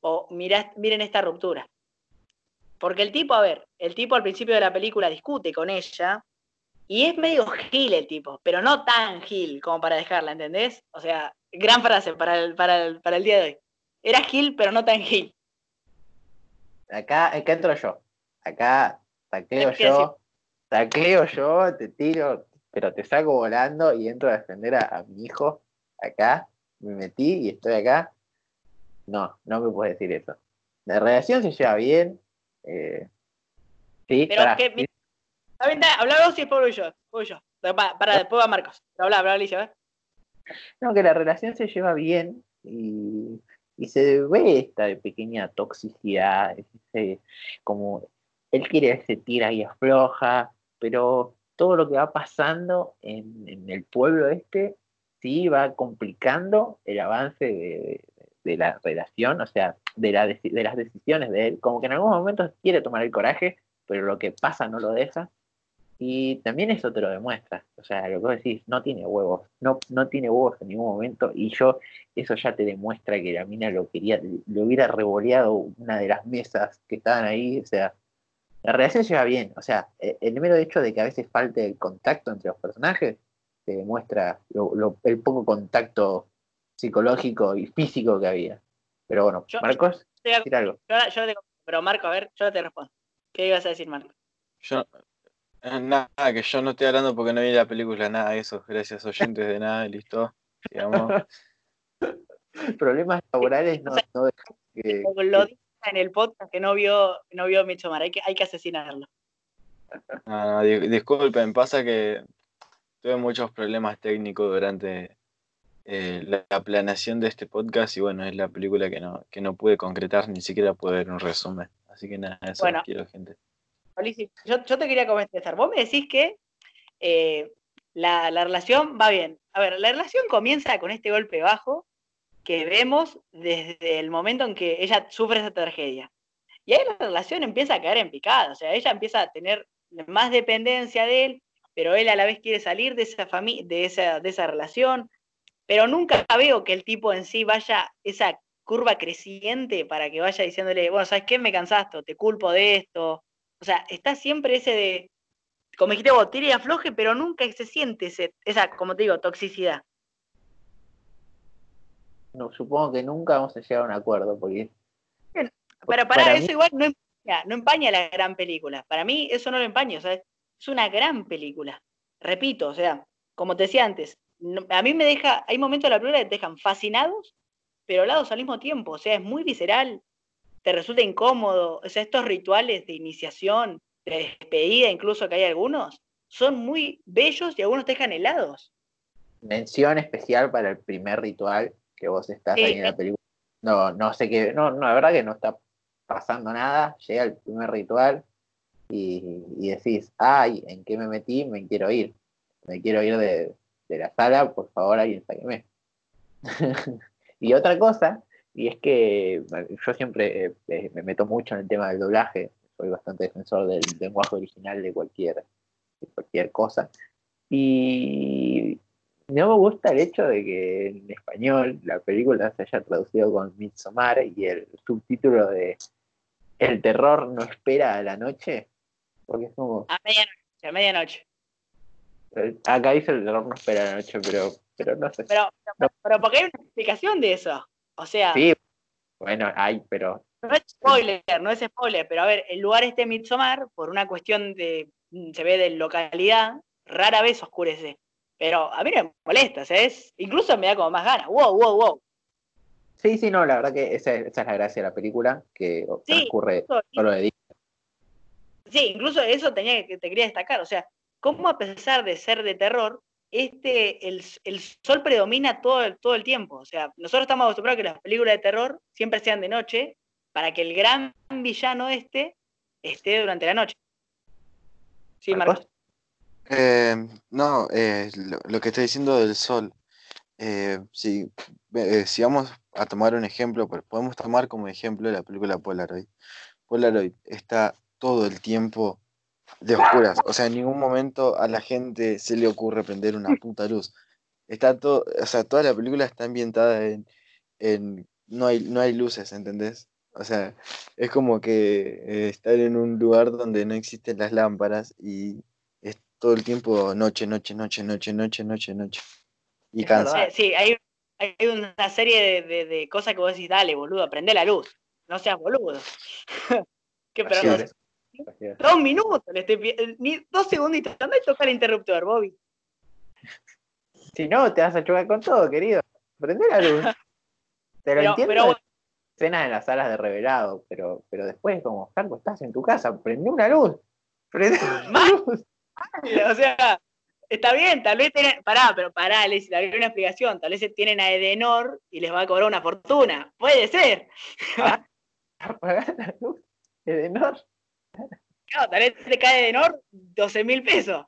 o miren esta ruptura. Porque el tipo, a ver, el tipo al principio de la película discute con ella, y es medio gil el tipo, pero no tan gil como para dejarla, ¿entendés? O sea, gran frase para el, para el, para el día de hoy. Era gil, pero no tan gil. Acá, acá entro yo. Acá saqueo yo tacleo yo, te tiro, pero te saco volando y entro a defender a, mi hijo acá, me metí y estoy acá. No, no me puedes decir eso. La relación se lleva bien. Eh, sí, pero para, que, habla vos y después yo. yo. Para, después va Marcos. Habla, habla Alicia, No, que la relación se lleva bien y, y se ve esta pequeña toxicidad, como él quiere se tira y afloja, pero todo lo que va pasando en, el pueblo este sí va complicando el avance de, la relación, o sea, de, de las decisiones de él. Como que en algunos momentos quiere tomar el coraje, pero lo que pasa no lo deja. Y también eso te lo demuestra. O sea, lo que vos decís, no tiene huevos, no, no tiene huevos en ningún momento. Y yo, eso ya te demuestra que la mina lo quería, lo hubiera revoleado una de las mesas que estaban ahí. O sea, la relación se va bien, o sea, e, el mero hecho de que a veces falte el contacto entre los personajes te demuestra el poco contacto psicológico y físico que había. Pero bueno, Marcos, decir algo. Yo, pero Marco, a ver, yo te respondo. ¿Qué ibas a decir, Marco? Yo, eh, nada, que yo no estoy hablando porque no vi la película, nada de eso. Gracias, oyentes de nada, listo. Digamos. [LAUGHS] Problemas laborales no, [LAUGHS] no que, Lo dice en el podcast que no vio, no vio Midsommar, hay que, hay que asesinarlo. No, no, disculpen, pasa que tuve muchos problemas técnicos durante eh, la, planeación de este podcast y bueno, es la película que no, que no pude concretar, ni siquiera pude ver un resumen. Así que nada, eso quiero, gente. Yo, yo, te quería comentar, vos me decís que eh, la, la, relación va bien. A ver, la relación comienza con este golpe bajo que vemos desde el momento en que ella sufre esa tragedia. Y ahí la relación empieza a caer en picada, o sea, ella empieza a tener más dependencia de él, pero él a la vez quiere salir de esa, de esa, de esa relación, pero nunca veo que el tipo en sí vaya esa curva creciente para que vaya diciéndole, bueno, ¿sabes qué? Me cansaste, te culpo de esto. O sea, está siempre ese de, como dijiste vos, tire y afloje, pero nunca se siente esa, como te digo, toxicidad. No, supongo que nunca vamos a llegar a un acuerdo, porque... Pero para, para eso igual no empaña, no empaña la gran película. Para mí eso no lo empaña, o sea, es una gran película. Repito, o sea, como te decía antes, a mí me deja, hay momentos de la película que te dejan fascinados, pero lados al mismo tiempo, o sea, es muy visceral, te resulta incómodo, o sea, estos rituales de iniciación, de despedida incluso que hay algunos, son muy bellos y algunos te dejan helados. Mención especial para el primer ritual que vos estás ahí en la película. No, no sé qué, no, no, la verdad que no está pasando nada, llega el primer ritual y, y decís, ay, ¿en qué me metí? Me quiero ir, me quiero ir de, de la sala, por favor alguien sáqueme. [LAUGHS] y otra cosa, y es que yo siempre eh, eh, me meto mucho en el tema del doblaje, soy bastante defensor del lenguaje original de cualquier, cualquier cosa. Y no me gusta el hecho de que en español la película se haya traducido con Midsommar y el subtítulo de El terror no espera a la noche. Porque es como. A medianoche, a medianoche. Acá dice el terror no espera la noche, pero, pero no sé. Pero, pero, porque hay una explicación de eso. O sea. Sí, bueno, hay, pero. No es spoiler, no es spoiler, pero a ver, el lugar este Midsommar, por una cuestión de. se ve de localidad, rara vez oscurece. Pero a mí no me molesta, ¿sabes? Incluso me da como más ganas. ¡Wow, wow, wow! Sí, sí, no, la verdad que esa, es la gracia de la película, que transcurre solo de día. Sí, incluso eso tenía que te quería destacar. O sea, cómo a pesar de ser de terror, este, el, sol predomina todo el, todo el tiempo. O sea, nosotros estamos acostumbrados a que las películas de terror siempre sean de noche para que el gran villano este esté durante la noche. Sí, Marcos. Eh, no, eh, lo, que está diciendo del sol. Eh, si, si vamos a tomar un ejemplo, pues, podemos tomar como ejemplo la película Polaroid. Polaroid está todo el tiempo de oscuras. O sea, en ningún momento a la gente se le ocurre prender una [LAUGHS] puta luz. Está todo, o sea, toda la película está ambientada en, en no hay, no hay luces, ¿entendés? O sea, es como que eh, estar en un lugar donde no existen las lámparas y todo el tiempo noche, noche, noche, noche, noche, noche, noche. Y cansa. Sí, hay, hay una serie de, de, cosas que vos decís, dale, boludo, prende la luz. No seas boludo. [LAUGHS] ¿Qué, pero Dos minutos, ni dos segunditos. Anda a tocar el interruptor, Bobby. Si no, te vas a chocar con todo, querido. Prende la luz. [LAUGHS] Te lo entiendo. Pero, escenas en las salas de revelado, pero, pero después, como, Carlos, estás en tu casa, prende una luz. Prende una luz. [LAUGHS] O sea, está bien, tal vez tienen. Pará, pero pará, les daré una explicación. Tal vez tienen a Edenor y les va a cobrar una fortuna. Puede ser. Apagar la luz. Edenor. No, tal vez te cae de Nord 12 mil pesos.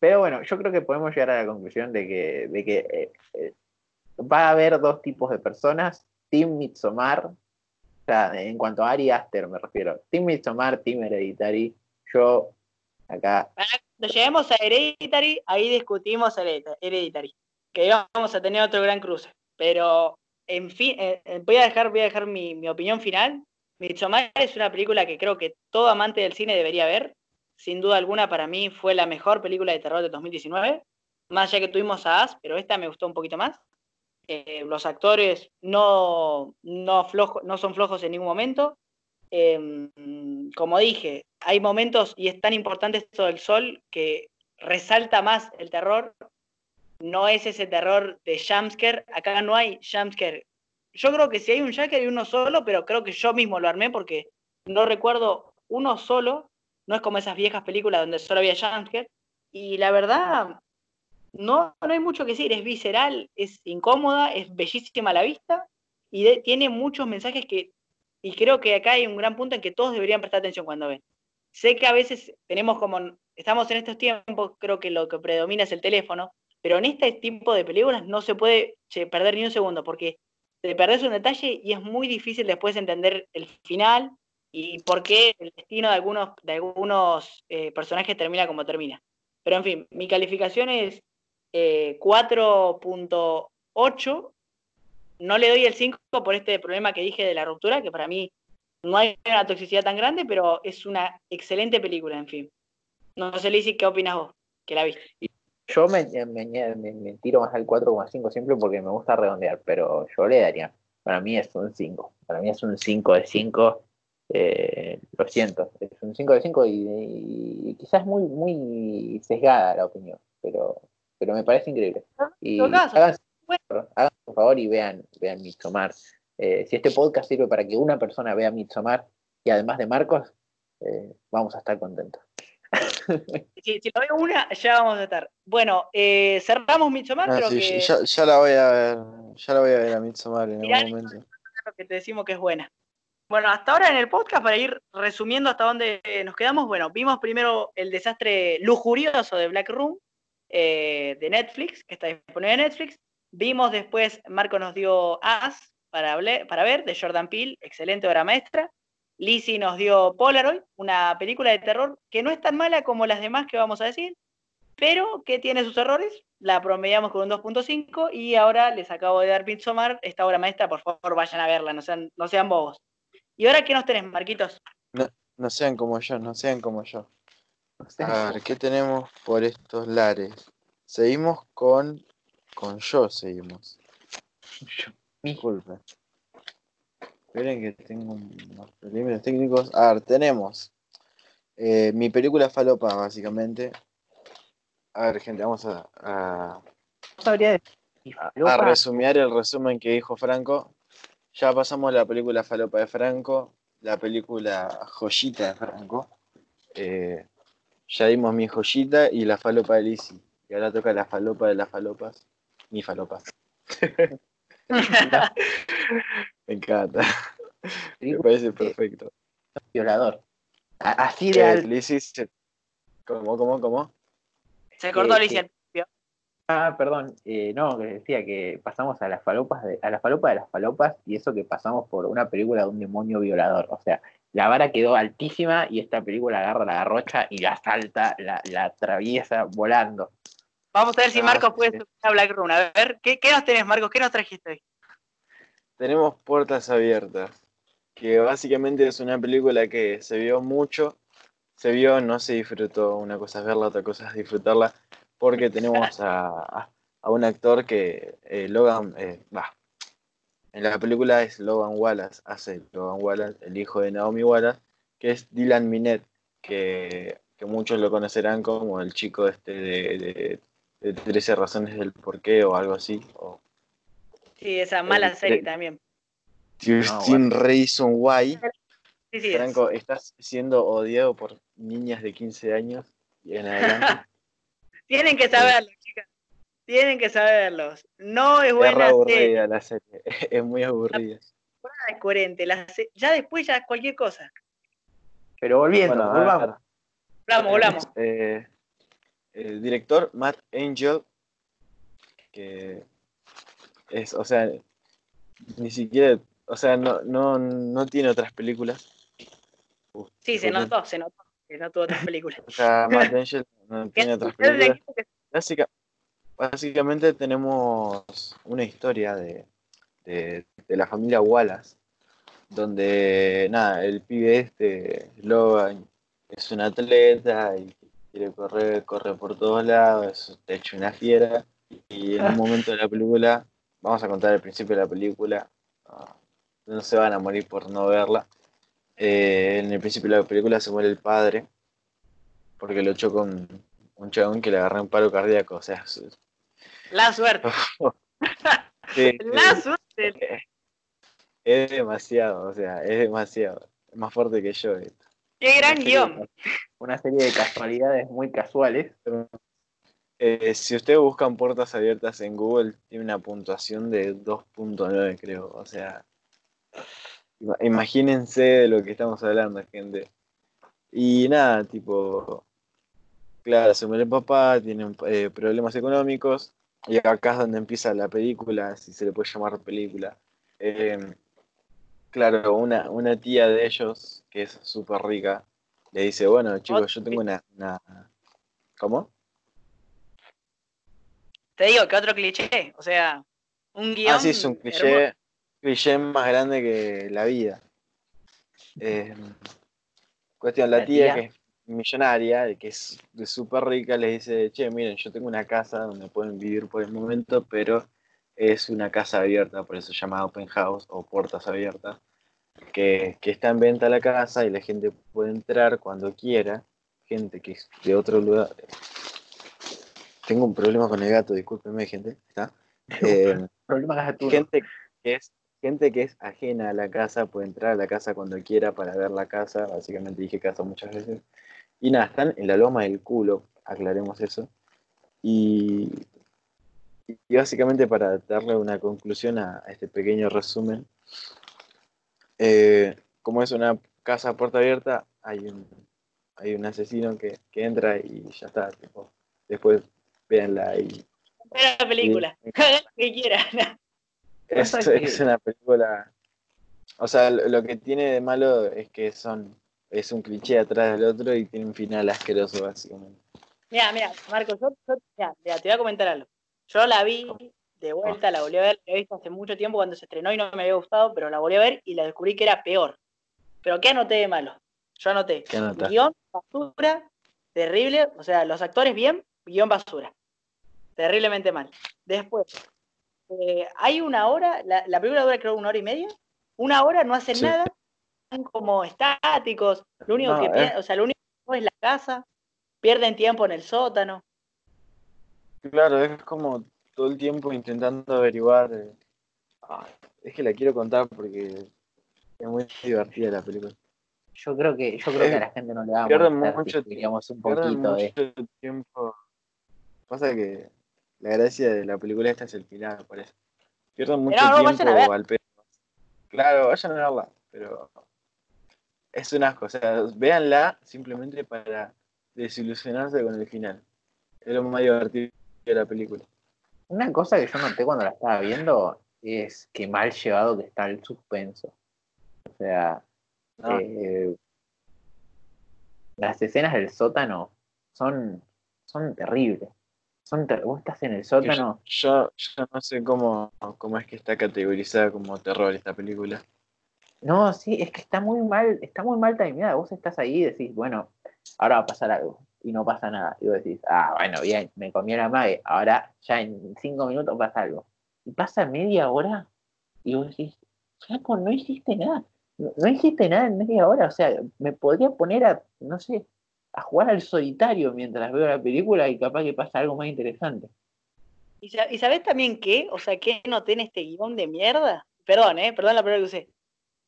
Pero bueno, yo creo que podemos llegar a la conclusión de que, de que eh, eh, va a haber dos tipos de personas. Team Mitsomar, o sea, en cuanto a Ari Aster me refiero. Team Mitsomar, Team Hereditary. Yo, acá. Cuando lleguemos a Hereditary, ahí discutimos Hereditary. Que vamos a tener otro gran cruce. Pero, en fin, eh, voy a dejar, voy a dejar mi, mi opinión final Midsommar es una película que creo que todo amante del cine debería ver. Sin duda alguna, para mí fue la mejor película de terror de 2019. Más allá que tuvimos a As, pero esta me gustó un poquito más. Eh, los actores no, no, no son flojos en ningún momento. Em, como dije, hay momentos, y es tan importante esto del sol, que resalta más el terror. No es ese terror de jumpscare. Acá no hay jumpscare. Yo creo que si hay un jumpscare hay uno solo, pero creo que yo mismo lo armé porque no recuerdo uno solo. No es como esas viejas películas donde solo había jumpscare. Y la verdad, no, no hay mucho que decir. Es visceral, es incómoda, es bellísima a la vista y tiene muchos mensajes que y creo que acá hay un gran punto en que todos deberían prestar atención cuando ven. Sé que a veces tenemos como, estamos en estos tiempos, creo que lo que predomina es el teléfono, pero en este tipo de películas no se puede perder ni un segundo, porque te perdés un detalle y es muy difícil después entender el final y por qué el destino de algunos, de algunos eh, personajes termina como termina. Pero en fin, mi calificación es 4.8 eh, no le doy el 5 por este problema que dije de la ruptura, que para mí no hay una toxicidad tan grande, pero es una excelente película, en fin. No sé, Lizzy, ¿qué opinas vos? Que la viste. Yo me, me, tiro más al 4,5 siempre porque me gusta redondear, pero yo le daría, para mí es un 5. Para mí es un 5 de 5. Eh, lo siento, es un 5 de 5 y, quizás muy, muy sesgada la opinión, pero, pero me parece increíble. Y hagan por favor y vean, vean Midsommar. Eh, si este podcast sirve para que una persona vea Midsommar y además de Marcos, eh, vamos a estar contentos. [LAUGHS] si, lo veo una, ya vamos a estar. Bueno, eh, cerramos Midsommar, ah, que... ya, la voy a ver, ya la voy a ver a Midsommar en algún momento. que te decimos que es buena. Bueno, hasta ahora en el podcast, para ir resumiendo hasta dónde nos quedamos, bueno, vimos primero el desastre lujurioso de Black Room de Netflix, que está disponible en Netflix. Vimos después, Marco nos dio As para, para ver, de Jordan Peele, excelente obra maestra. Lizzie nos dio Polaroid, una película de terror que no es tan mala como las demás que vamos a decir, pero que tiene sus errores. La promediamos con un 2.5 y ahora les acabo de dar Midsommar, esta obra maestra, por favor vayan a verla, no sean, no sean bobos. ¿Y ahora qué nos tenés, Marquitos? No, sean como yo, no sean como yo. A ver, ¿qué [LAUGHS] tenemos por estos lares? Seguimos con con yo seguimos. Disculpe. Esperen que tengo unos problemas técnicos. A ver, tenemos eh, mi película falopa, básicamente. A ver, gente, vamos a, a, a resumir el resumen que dijo Franco. Ya pasamos la película falopa de Franco, la película joyita de Franco. Eh, ya dimos mi joyita y la falopa de Lizzie. Y ahora toca la falopa de las falopas mi falopa. [LAUGHS] Me encanta. Me parece perfecto. Violador. Así de alto. ¿Cómo, cómo, cómo? Se cortó Alicia. Ah, perdón, eh, no, que decía que pasamos a las falopas de, a las falopas de las falopas y eso que pasamos por una película de un demonio violador. O sea, la vara quedó altísima y esta película agarra la garrocha y la salta, la, la atraviesa volando. Vamos a ver si ah, Marcos puede subir a Black Run. A ver, ¿qué, nos tenés, Marcos? ¿Qué nos trajiste hoy? Tenemos Puertas Abiertas, que básicamente es una película que se vio mucho, se vio, no se disfrutó. Una cosa es verla, otra cosa es disfrutarla, porque tenemos a, un actor que eh, Logan, eh, va, en la película es Logan Wallace, hace Logan Wallace, el hijo de Naomi Wallace, que es Dylan Minnette, que, muchos lo conocerán como el chico este de de 13 razones del porqué o algo así. O, sí, esa mala serie también. Sin Reason Why. Franco, estás siendo odiado por niñas de 15 años y en adelante. [LAUGHS] Tienen que saberlo, chicas. Tienen que saberlo. No es buena es aburrida la serie. [LAUGHS] Es muy aburrida. es coherente. Ya después ya cualquier cosa. Pero volviendo, volvamos. Volvamos, volvamos. Eh, el director Matt Angel, que es, o sea, ni siquiera, o sea, no, no, no tiene otras películas. sí, se notó, se notó, que no tuvo otras películas. o sea, Matt Angel no [LAUGHS] tiene otras películas. básicamente tenemos una historia de, de, de, la familia Wallace, donde, nada, el pibe este, Logan, es un atleta y quiere correr, corre por todos lados, te hecho una fiera. Y en un momento de la película, vamos a contar el principio de la película, no, se van a morir por no verla. Eh, en el principio de la película se muere el padre porque lo choca un, un chabón que le agarra un paro cardíaco. O sea, la suerte. [LAUGHS] [LAUGHS] la suerte. Es demasiado, o sea, es demasiado. Es más fuerte que yo. Esto. Qué gran guion. Una serie de casualidades muy casuales. Eh, si ustedes buscan puertas abiertas en Google, tiene una puntuación de 2.9, creo. O sea, imagínense de lo que estamos hablando, gente. Y nada, tipo, claro, se muere el papá, tienen eh, problemas económicos, y acá es donde empieza la película, si se le puede llamar película. Eh, claro, una, una tía de ellos, que es súper rica, le dice, bueno, chicos, yo tengo una, una... ¿Cómo? Te digo que otro cliché, o sea, un guion. Ah, sí, es un cliché, cliché más grande que la vida. Eh, cuestión, la, tía, que es millonaria, que es súper rica, le dice, che, miren, yo tengo una casa donde pueden vivir por el momento, pero es una casa abierta, por eso se llama open house o puertas abiertas, que, que está en venta la casa y la gente puede entrar cuando quiera, gente que es de otro lugar, tengo un problema con el gato, discúlpeme, gente. ¿Está? [LAUGHS] Eh, problema gente que es gente que es ajena a la casa puede entrar a la casa cuando quiera para ver la casa. Básicamente dije casa muchas veces. Y nada, están en la loma del culo, aclaremos eso. Y, y básicamente para darle una conclusión a, este pequeño resumen, eh, como es una casa puerta abierta, hay un, hay un asesino que, que entra y ya está. Tipo, después véanla ahí. la película, [LAUGHS] que quieran. [LAUGHS] Es, es, una película. O sea, lo, que tiene de malo es que son es un cliché atrás del otro y tiene un final asqueroso, básicamente. Mira, mira, Marco, yo, te voy a comentar algo. Yo la vi de vuelta, la volví a ver, la he visto hace mucho tiempo cuando se estrenó y no me había gustado, pero la volví a ver y la descubrí que era peor. Pero ¿qué anoté de malo? Yo anoté. guion, basura, terrible, o sea, los actores bien, guion basura terriblemente mal. Después, eh, hay una hora, la, la, película dura creo una hora y media, una hora no hacen nada, están como estáticos, lo único que eh. o sea, lo único que es la casa, pierden tiempo en el sótano. Claro, es como todo el tiempo intentando averiguar. Eh, es que la quiero contar porque es muy divertida la película. Yo creo que, yo creo que a la gente no le da mucho, un poquito de... tiempo. Pasa que la gracia de la película esta es el final, por eso. Pierden mucho tiempo al pedo. Claro, vayan a verla, pero es un asco. O sea, véanla simplemente para desilusionarse con el final. Es lo más divertido de la película. Una cosa que yo noté cuando la estaba viendo es que mal llevado que está el suspenso. O sea, ah. eh, las escenas del sótano son, son terribles vos estás en el sótano. Yo, yo, no sé cómo, cómo es que está categorizada como terror esta película. No, sí, es que está muy mal, está muy mal terminada. Vos estás ahí y decís, bueno, ahora va a pasar algo. Y no pasa nada. Y vos decís, ah, bueno, bien, me comí la mague. Ahora ya en cinco minutos pasa algo. Y pasa media hora y vos decís, flaco, no hiciste nada. no hiciste nada en media hora. O sea, me podría poner a, no sé, a jugar al solitario mientras veo la película y capaz que pasa algo más interesante. ¿Y, sabes también qué? O sea, ¿qué noté en este guion de mierda? Perdón, ¿eh? Perdón la palabra que usé.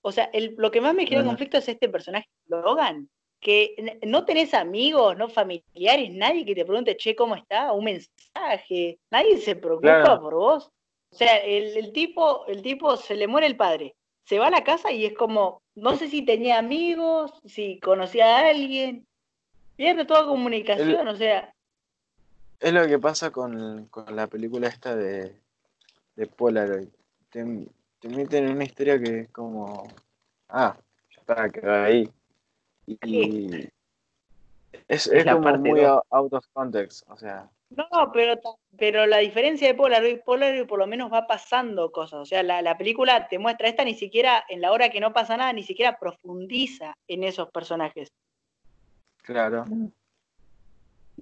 O sea, el, lo que más me genera conflicto es este personaje, Logan, que no tenés amigos, no familiares, nadie que te pregunte, che, ¿cómo está? Un mensaje, nadie se preocupa por vos. O sea, el, el, tipo, el tipo se le muere el padre, se va a la casa y es como, no sé si tenía amigos, si conocía a alguien, Pierde toda comunicación, o sea. Es lo que pasa con, la película esta de, de Polaroid. Te, meten en una historia que es como. Ah, ya está, queda ahí. Y. Es, es, como muy out of context, o sea. No, pero, pero la diferencia de Polaroid, Polaroid por lo menos va pasando cosas. O sea, la, la, película te muestra esta ni siquiera, en la hora que no pasa nada, ni siquiera profundiza en esos personajes. Claro.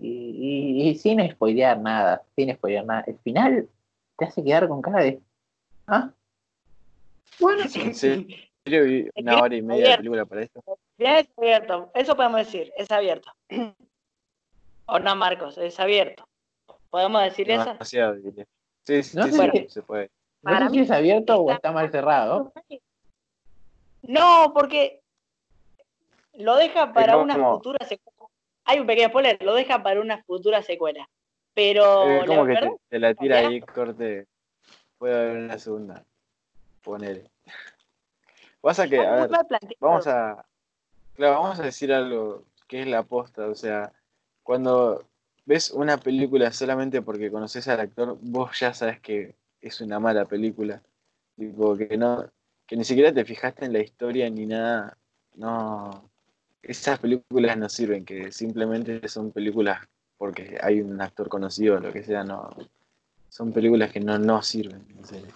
Y, sin spoilear nada, sin spoilear nada, el final te hace quedar con cara de. ¿Ah? Bueno, sí. [LAUGHS] una hora y media de película para esto. Es abierto, eso podemos decir, es abierto. [CLEARS THROAT] o no, Marcos, es abierto. ¿Podemos decir eso? Sí, sí, sí, se puede. No sé si es abierto o está mal cerrado. No, porque lo deja para una futura secuela. Hay un pequeño spoiler, lo deja para una futura secuela. Pero eh, la que te, la tira ahí, corte. Puede haber una segunda. Ponele. [LAUGHS] Pasa que, a ver, vamos a. Claro, vamos a decir algo que es la aposta. O sea, cuando ves una película solamente porque conoces al actor, vos ya sabes que es una mala película. Tipo, que no, que ni siquiera te fijaste en la historia ni nada. No, esas películas no sirven, que simplemente son películas porque hay un actor conocido o lo que sea, no. Son películas que no, no sirven, en serio.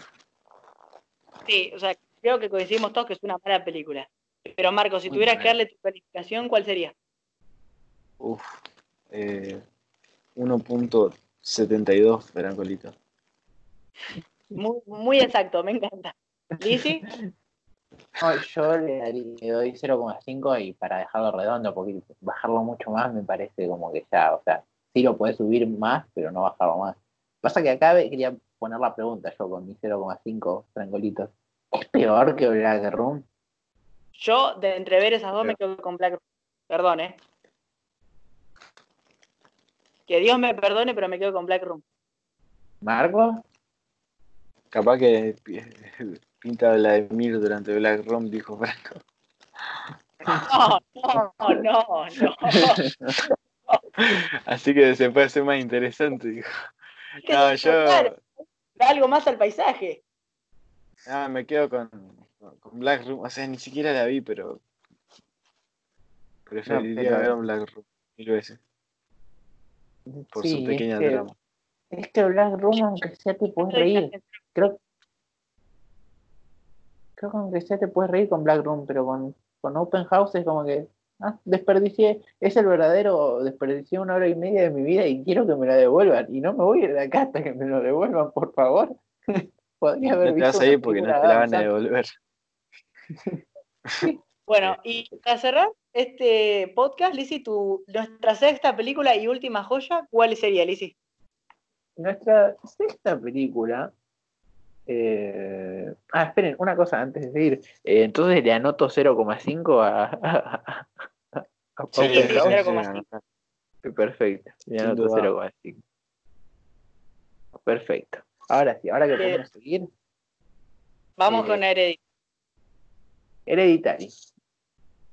Sí, o sea, creo que coincidimos todos que es una mala película. Pero Marco, si tuvieras que darle tu calificación, ¿cuál sería? Uf, eh, 1.72, Ferancolito. Muy, muy exacto, me encanta. ¿Lizzy? yo le, doy 0,5 y para dejarlo redondo, porque bajarlo mucho más me parece como que ya, o sea, sí lo puedes subir más, pero no bajarlo más. Pasa que acá quería poner la pregunta yo con mi 0,5 frangolitos. ¿Es peor que Black Room? Yo, de entrever esas dos, me quedo con Black Room. Perdón, ¿eh? Que Dios me perdone, pero me quedo con Black Room. ¿Marco? Capaz que [LAUGHS] pinta Vladimir durante Black Room, dijo Franco. No, no, no, no. [LAUGHS] Así que se puede hacer más interesante, dijo. No, yo. Da algo más al paisaje. Ah, me quedo con, con Black Room. O sea, ni siquiera la vi, pero. Preferiría ver Black Room mil veces. Por su pequeña drama. Es que Black Room, aunque sea, te puedes reír. Creo, creo que aunque sea, te puedes reír con Black Room, pero con, con Open House es como que. Ah, desperdicié, es el verdadero, desperdicié una hora y media de mi vida y quiero que me la devuelvan. Y no me voy a ir de acá hasta que me lo devuelvan, por favor. [LAUGHS] Podría haber no te vas a ir porque no te la van a devolver. [LAUGHS] Bueno, y para cerrar este podcast, Lizzy, tu, nuestra sexta película y última joya, ¿cuál sería, Lizzy? Nuestra sexta película. Eh, ah, esperen, una cosa antes de seguir. Eh, entonces le anoto 0,5 a, a, a, sí, 0,5. Perfecto, le anoto 0,5. Perfecto. Ahora sí, ahora que podemos seguir. Vamos eh, con Hereditary. Hereditary.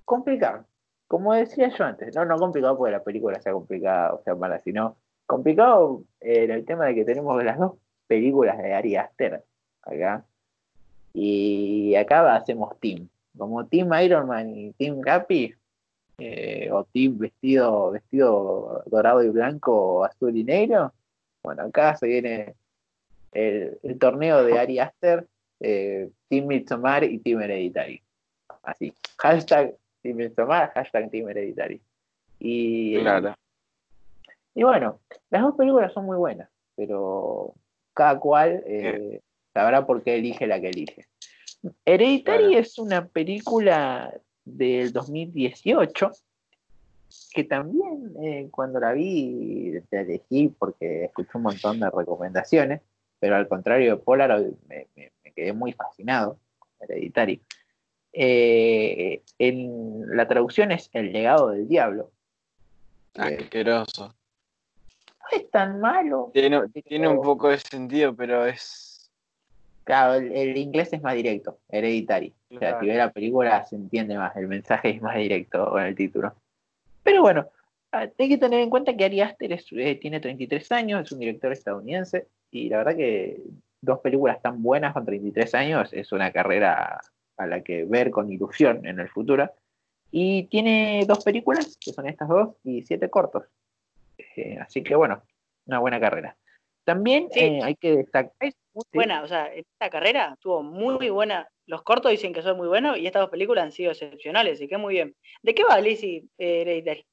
Complicado. Como decía yo antes, no, no complicado porque la película sea complicada o sea mala, sino complicado eh, el tema de que tenemos las dos películas de Ari Aster acá. Y acá hacemos team. Como Team Iron Man y Team Cappy, eh, o Team vestido, vestido dorado y blanco, azul y negro. Bueno, acá se viene el, torneo de Ari Aster, eh, Team Midsommar y Team Hereditary. Así, hashtag Team Midsommar, hashtag Team Hereditary. Y, y bueno, las dos películas son muy buenas, pero cada cual eh, sabrá por qué elige la que elige. Hereditary es una película del 2018 que también eh, cuando la vi la elegí porque escuché un montón de recomendaciones pero al contrario de Polar me, quedé muy fascinado con Hereditary. Eh, en, la traducción es El legado del diablo. Asqueroso. No es tan malo. Tiene, un poco de sentido, pero es. Claro, el, inglés es más directo, Hereditary. O sea, si ve la película se entiende más, el mensaje es más directo con el título. Pero bueno, hay que tener en cuenta que Ari Aster eh, tiene 33 años, es un director estadounidense, y la verdad que dos películas tan buenas con 33 años es una carrera a la que ver con ilusión en el futuro. Y tiene dos películas, que son estas dos, y siete cortos. Eh, así que bueno, una buena carrera. También eh, hay que destacar... Es muy buena, o sea, esta carrera estuvo muy buena. Los cortos dicen que son muy buenos y estas dos películas han sido excepcionales, así que muy bien. ¿De qué va Lizzie eh, Hereditary?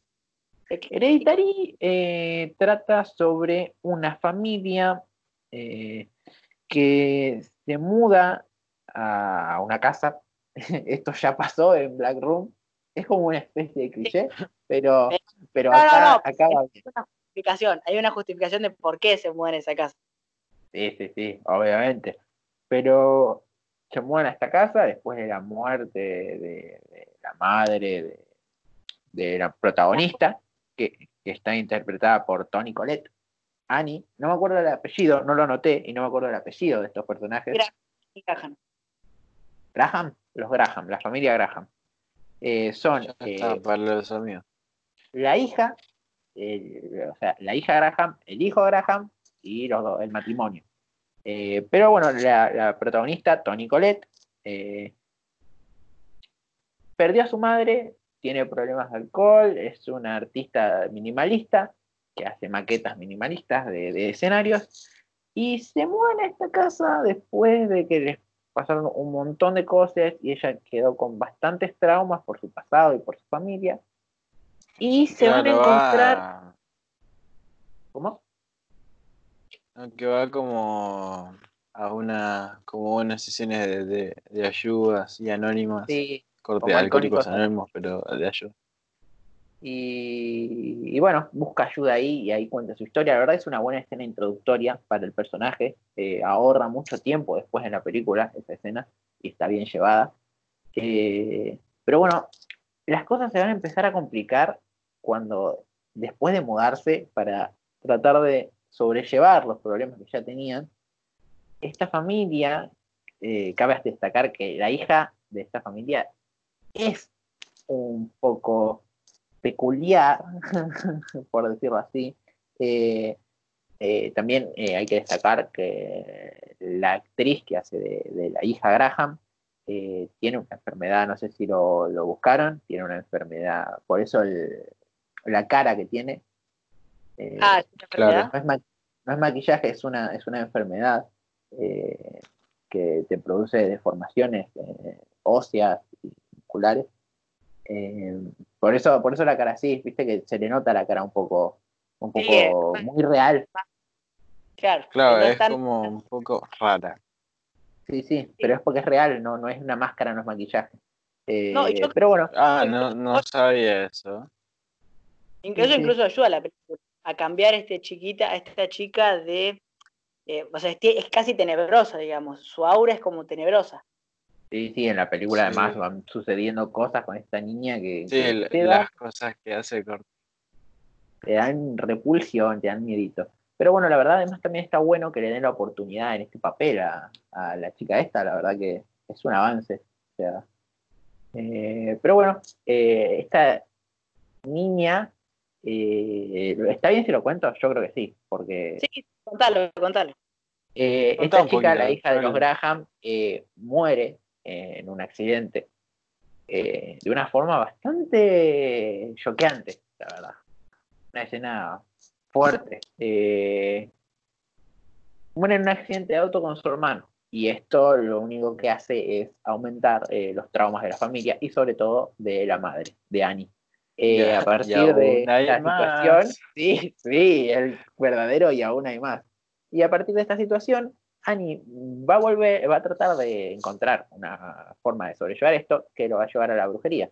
Hereditary trata sobre una familia eh, que se muda a una casa [LAUGHS] esto ya pasó en Black Room. Es como una especie de cliché, pero, [LAUGHS] pero acá, acá va bien. Una justificación, hay una justificación de por qué se muere esa casa. Sí, sí, sí, obviamente. Pero se muere a esta casa después de la muerte de, la madre de, la protagonista, que, está interpretada por Tony Colette. Annie, no me acuerdo del apellido, no lo anoté y no me acuerdo del apellido de estos personajes. Graham. Graham, los Graham, la familia Graham. Eh, son eh, para los amigos. la hija, o sea, la hija Graham, el hijo Graham y los dos, el matrimonio. Eh, pero bueno, la, protagonista, Tony Colette, perdió a su madre, tiene problemas de alcohol, es una artista minimalista que hace maquetas minimalistas de, escenarios y se mueve a esta casa después de que les pasaron un montón de cosas y ella quedó con bastantes traumas por su pasado y por su familia. Y se van a encontrar... ¿Cómo? Que va como a una, como unas sesiones de, de, ayuda así anónimas. Sí. Corte alcohólicos anónimos, pero de ayuda. Y, bueno, busca ayuda ahí y ahí cuenta su historia. La verdad es una buena escena introductoria para el personaje. Eh, ahorra mucho tiempo después en la película esa escena y está bien llevada. Eh, pero bueno, las cosas se van a empezar a complicar cuando después de mudarse para tratar de sobrellevar los problemas que ya tenían, esta familia, eh, cabe destacar que la hija de esta familia es un poco peculiar, [LAUGHS] por decirlo así. Eh, eh, también hay que destacar que la actriz que hace de, la hija Graham tiene una enfermedad, no sé si lo, buscaron, tiene una enfermedad, por eso la cara que tiene eh, ah, claro. No es, maquillaje, es una, es una enfermedad eh, que te produce deformaciones eh, óseas y musculares. Por eso, por eso la cara así, viste que se le nota la cara un poco, un poco muy real. Claro, claro es como un poco rara. Sí, sí, pero es porque es real, no, no es una máscara, no es maquillaje. pero bueno. Ah, no, no sabía eso. Incluso, incluso ayuda la película a cambiar a, este chiquita, a esta chica de... Eh, o sea, es, casi tenebrosa, digamos. Su aura es como tenebrosa. Sí, sí, en la película además van sucediendo cosas con esta niña que... Sí, las cosas que hace Te dan repulsión, te dan miedito. Pero bueno, la verdad además también está bueno que le den la oportunidad en este papel a, la chica esta, la verdad que es un avance. O sea, eh, pero bueno, eh, esta niña eh, ¿Está bien si lo cuento? Yo creo que sí, porque... Sí, contalo, contalo. Eh, esta chica, la hija de los Graham, eh, muere en un accidente de una forma bastante choqueante, la verdad. Una escena fuerte. muere en un accidente de auto con su hermano. Y esto lo único que hace es aumentar los traumas de la familia y sobre todo de la madre, de Annie. Eh, a partir de esta situación, sí, sí, el verdadero y aún hay más. Y a partir de esta situación, Annie va a volver, va a tratar de encontrar una forma de sobrellevar esto que lo va a llevar a la brujería.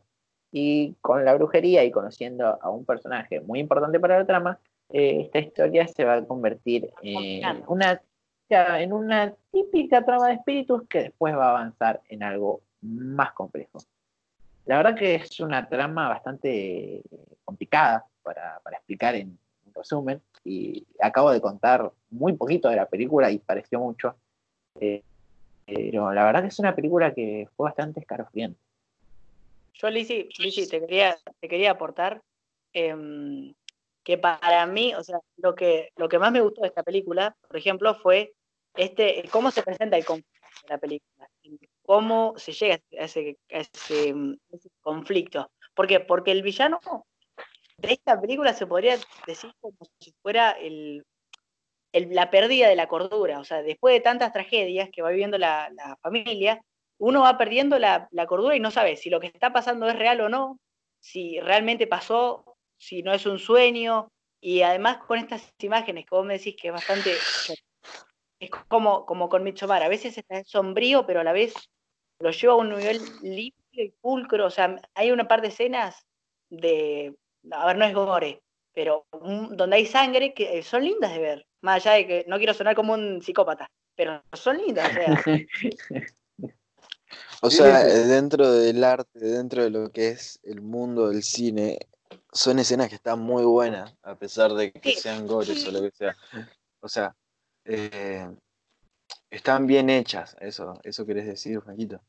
Y con la brujería y conociendo a un personaje muy importante para la trama, eh, esta historia se va a convertir en una, en una típica trama de espíritus que después va a avanzar en algo más complejo. La verdad que es una trama bastante complicada para, explicar en resumen y acabo de contar muy poquito de la película y pareció mucho. Eh, pero la verdad que es una película que fue bastante escalofriante. Yo, Lizzy, te, quería, te quería aportar em, que para mí, o sea, lo que, lo que más me gustó de esta película, por ejemplo, fue este, cómo se presenta el conflicto de la película cómo se llega a ese, conflicto. ¿Por qué? Porque el villano de esta película se podría decir como si fuera la pérdida de la cordura. O sea, después de tantas tragedias que va viviendo la, familia, uno va perdiendo la, cordura y no sabe si lo que está pasando es real o no, si realmente pasó, si no es un sueño. Y además con estas imágenes que vos me decís que es bastante... Es como, como con Midsommar, a veces está sombrío, pero a la vez lo lleva a un nivel limpio y pulcro. O sea, hay una par de escenas de. A ver, no es gore, pero donde hay sangre que son lindas de ver. Más allá de que no quiero sonar como un psicópata, pero son lindas. O sea, [LAUGHS] dentro del arte, dentro de lo que es el mundo del cine, son escenas que están muy buenas, a pesar de que sean gores o lo que sea. [LAUGHS] O sea, eh, están bien hechas, eso, eso querés decir, Franquito.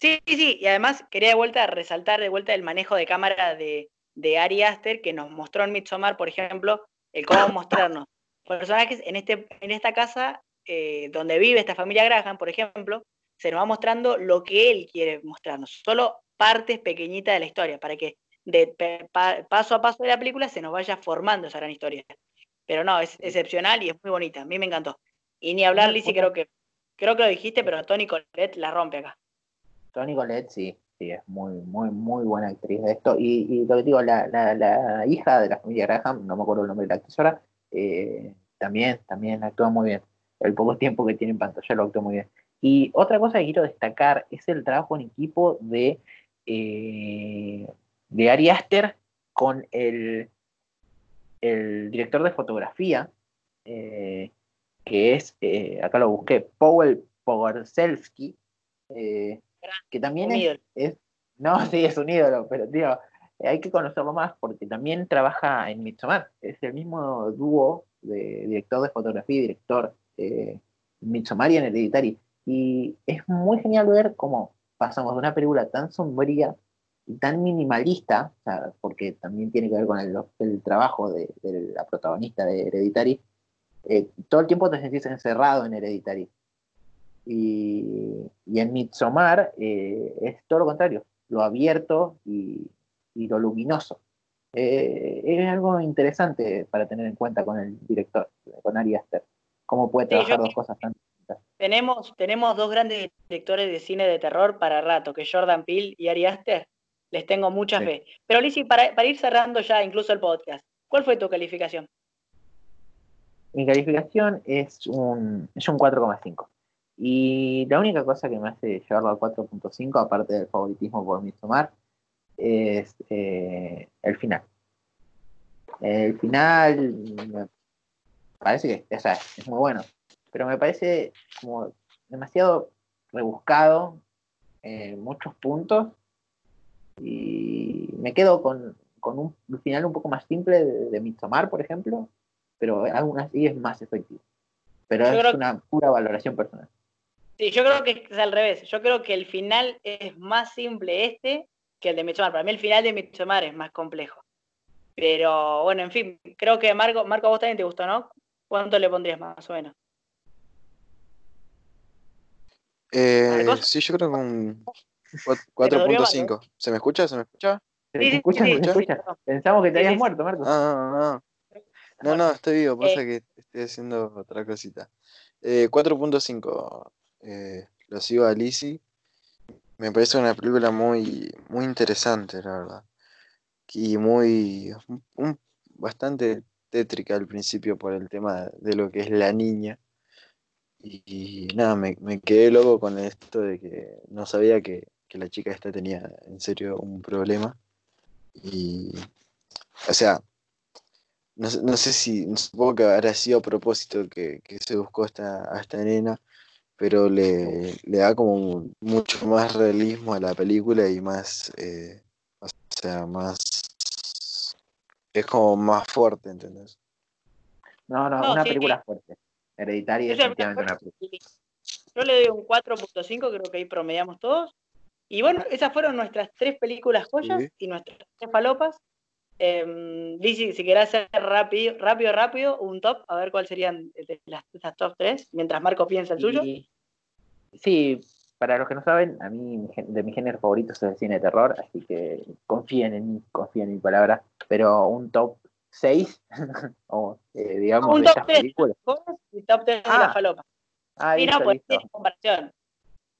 Sí, sí, sí, y además quería de vuelta resaltar de vuelta el manejo de cámara de, de Ari Aster, que nos mostró en Midsommar, por ejemplo, el cómo [COUGHS] mostrarnos personajes en, este, en esta casa eh, donde vive esta familia Graham, por ejemplo, se nos va mostrando lo que él quiere mostrarnos, solo partes pequeñitas de la historia, para que de paso a paso de la película se nos vaya formando esa gran historia. Pero no, es excepcional y es muy bonita, a mí me encantó. Y ni hablar, Lizzie, creo que, creo que lo dijiste, pero Tony Colette la rompe acá. Tony Colette, sí, sí, es muy, muy, muy buena actriz de esto. Y, lo que digo, la, la, hija de la familia Graham, no me acuerdo el nombre de la actriz ahora, eh, también, también actúa muy bien. El poco tiempo que tiene en pantalla lo actúa muy bien. Y otra cosa que quiero destacar es el trabajo en equipo de, eh, de Ari Aster con el, el director de fotografía, eh, que es, eh, acá lo busqué, Powell Pogorzelski, que también es, No, [LAUGHS] sí, es un ídolo, pero tío, hay que conocerlo más porque también trabaja en Midsommar. Es el mismo dúo de director de fotografía y director eh, Midsommar y en Hereditary. Y es muy genial ver cómo pasamos de una película tan sombría y tan minimalista, porque también tiene que ver con el, trabajo de, la protagonista de Hereditary, eh, todo el tiempo te sentís encerrado en Hereditary. Y, en Midsommar eh, es todo lo contrario, lo abierto y, lo luminoso. Eh, es algo interesante para tener en cuenta con el director, con Ari Aster, cómo puede trabajar dos cosas tan tenemos, tenemos dos grandes directores de cine de terror para rato, que Jordan Peele y Ari Aster. Les tengo mucha fe. Pero Lizzie, para, para, ir cerrando ya incluso el podcast, ¿cuál fue tu calificación? Mi calificación es un, es un 4,5. Y la única cosa que me hace llevarlo al 4.5, aparte del favoritismo por Midsommar, es eh, el final. El final me parece que es muy bueno pero me parece como demasiado rebuscado en muchos puntos y me quedo con, un final un poco más simple de, de Midsommar, por ejemplo, pero aún así es más efectivo. Pero es una pura valoración personal. Sí, yo creo que es al revés. Yo creo que el final es más simple este que el de Midsommar. Para mí el final de Midsommar es más complejo. Pero bueno, en fin, creo que Marco, Marco, a vos también te gustó, ¿no? ¿Cuánto le pondrías más o menos? Eh, sí, yo creo que un [LAUGHS] 4.5. ¿Se me escucha? ¿Se me escucha? ¿Se me escucha? ¿Se me escucha? Pensamos que te habías muerto, Marco. Ah, no, no. No, estoy vivo, pasa eh. que estoy haciendo otra cosita. 4.5. Eh, lo sigo a Lizzie. Me parece una película muy, muy interesante, la verdad. Y muy. bastante tétrica al principio por el tema de lo que es la niña. Y, nada, me, quedé loco con esto de que no sabía que, la chica esta tenía en serio un problema. Y, o sea, no, sé si, supongo que habrá sido a propósito que, se buscó esta, a esta nena, pero le, da como mucho más realismo a la película y más, eh, o sea, más, es como más fuerte, ¿entendés? No, no, una película fuerte. Hereditaria es efectivamente una Yo le doy un 4.5, creo que ahí promediamos todos. Y bueno, esas fueron nuestras tres películas joyas y nuestras tres palopas. Eh, Lizzie, si querés hacer rápido, rápido, rápido, un top, a ver cuáles serían las, top tres, mientras Marco piensa el suyo. Sí, para los que no saben, a mí de mi género favorito es el cine de terror, así que confíen en mí, confíen en mi palabra. Pero un top 6, [LAUGHS] o eh, digamos, un de top 3 películas. y top 3 de la ah. falopa. Ah, listo, pues, comparación.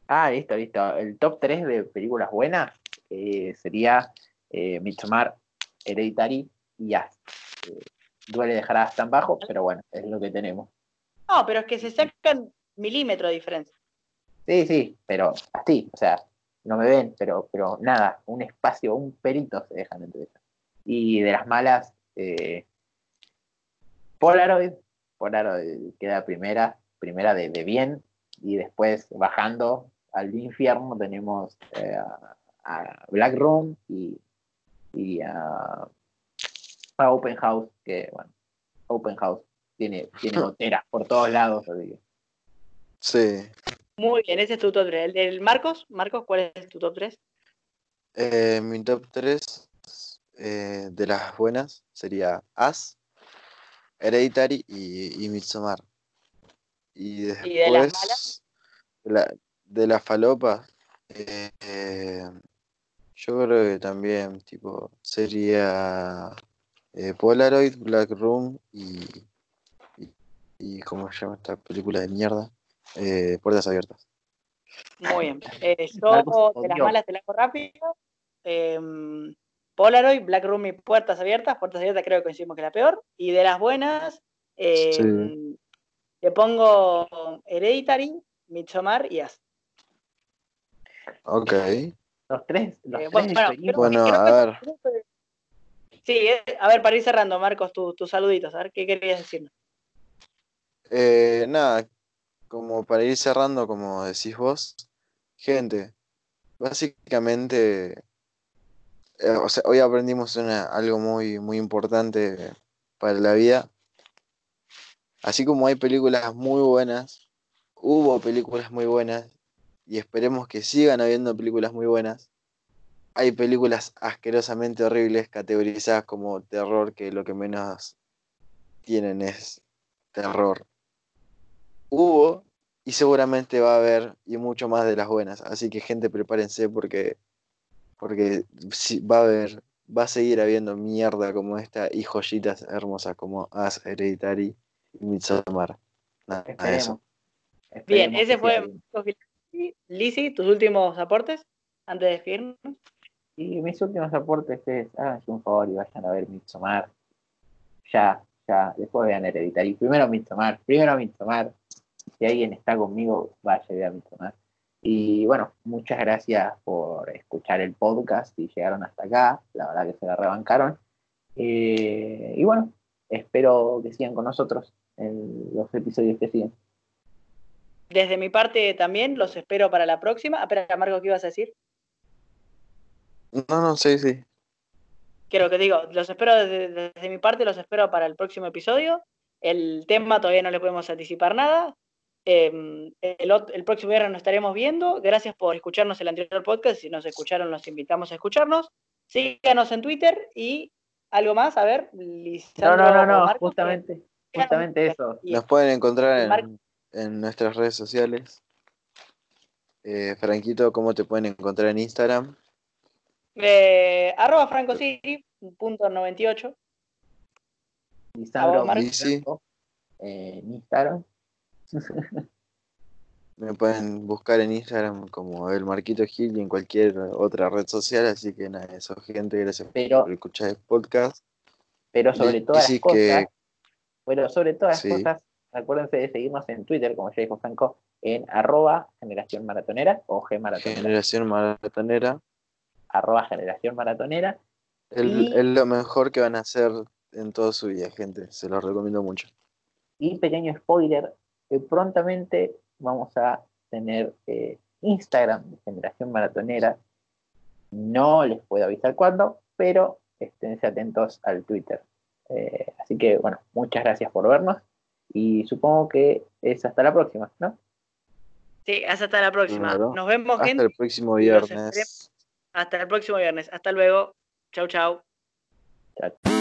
Ah, listo, listo. El top 3 de películas buenas eh, sería eh, Midsommar, Hereditary y ya. Eh, duele dejar a tan bajo, pero bueno, es lo que tenemos. No, pero es que se sacan milímetros de diferencia. Sí, sí, pero así, o sea, no me ven, pero, pero nada, un espacio, un perito se dejan entre ellas. Y de las malas, eh, Polaroid, Polaroid queda primera, primera de, bien, y después bajando al infierno tenemos eh, a, Black Room y, y a, Open House, que bueno, Open House tiene, tiene [LAUGHS] gotera por todos lados. Así Sí. Muy bien, ese es tu top 3. ¿El del Marcos? Marcos, ¿cuál es tu top 3? Eh, mi top 3 eh, de las buenas sería As, Hereditary y, y Midsommar. Y después, de las malas? De la, falopa, eh, yo creo que también, tipo, sería Polaroid, Black Room y, y, y, ¿cómo se llama esta película de mierda? eh, puertas abiertas. Muy bien. [LAUGHS] Eh, yo de las malas te la hago rápido. Em, Polaroid, Black Room y Puertas Abiertas. Puertas Abiertas creo que coincidimos que es la peor. Y de las buenas, em, le pongo Hereditary, Midsommar y As. Ok. Los tres. Los eh, tres bueno, a ver. Sí, eh, a ver, para ir cerrando, Marcos, tus saluditos. A ver, ¿qué querías decirnos? Eh, nada, como para ir cerrando, como decís vos, gente, básicamente, eh, o sea, hoy aprendimos algo muy, muy importante para la vida. Así como hay películas muy buenas, hubo películas muy buenas y esperemos que sigan habiendo películas muy buenas. Hay películas asquerosamente horribles categorizadas como terror que lo que menos tienen es terror hubo y seguramente va a haber y mucho más de las buenas. Así que gente, prepárense porque, porque va a haber, va a seguir habiendo mierda como esta y joyitas hermosas como As Hereditary y Midsommar. Nada, eso. Bien, ese fue Lizzy, tus últimos aportes antes de despedirnos. Y mis últimos aportes es, háganse un favor y vayan a ver Midsommar. Ya, ya, después vean Hereditary. Primero Midsommar, primero Midsommar si alguien está conmigo, vaya a mi tomar. Y bueno, muchas gracias por escuchar el podcast y llegaron hasta acá. La verdad que se la rebancaron. Eh, y bueno, espero que sigan con nosotros en los episodios que siguen. Desde mi parte también los espero para la próxima. Espera, Marco, ¿qué ibas a decir? No, no, sí, sí. Quiero que digo, los espero desde, desde mi parte, los espero para el próximo episodio. El tema todavía no le podemos anticipar nada. Em, el, próximo viernes nos estaremos viendo. Gracias por escucharnos el anterior podcast. Si nos escucharon, los invitamos a escucharnos. Síganos en Twitter y algo más. A ver, No, no, no, no justamente, justamente eso. Nos pueden encontrar en, nuestras redes sociales. Eh, Franquito, ¿cómo te pueden encontrar en Instagram? Eh, arroba punto 98. en Instagram. [LAUGHS] Me pueden buscar en Instagram como el Marquito Gil y en cualquier otra red social, así que nada, eso gente, gracias por escuchar el podcast. Pero sobre todas las cosas, bueno, sobre todas las cosas, acuérdense de seguirnos en Twitter, como ya dijo Franco, en arroba generación maratonera o G maratonera. Generación maratonera. Arroba generación maratonera. Es lo mejor que van a hacer en toda su vida, gente. Se los recomiendo mucho. Y pequeño spoiler, que prontamente vamos a tener eh, Instagram de Generación Maratonera. No les puedo avisar cuándo, pero esténse atentos al Twitter. Eh, así que, bueno, muchas gracias por vernos y supongo que es hasta la próxima, ¿no? Sí, hasta la próxima. Nos vemos, hasta el próximo viernes. Hasta el próximo viernes. Hasta luego. Chau, chau. Chao.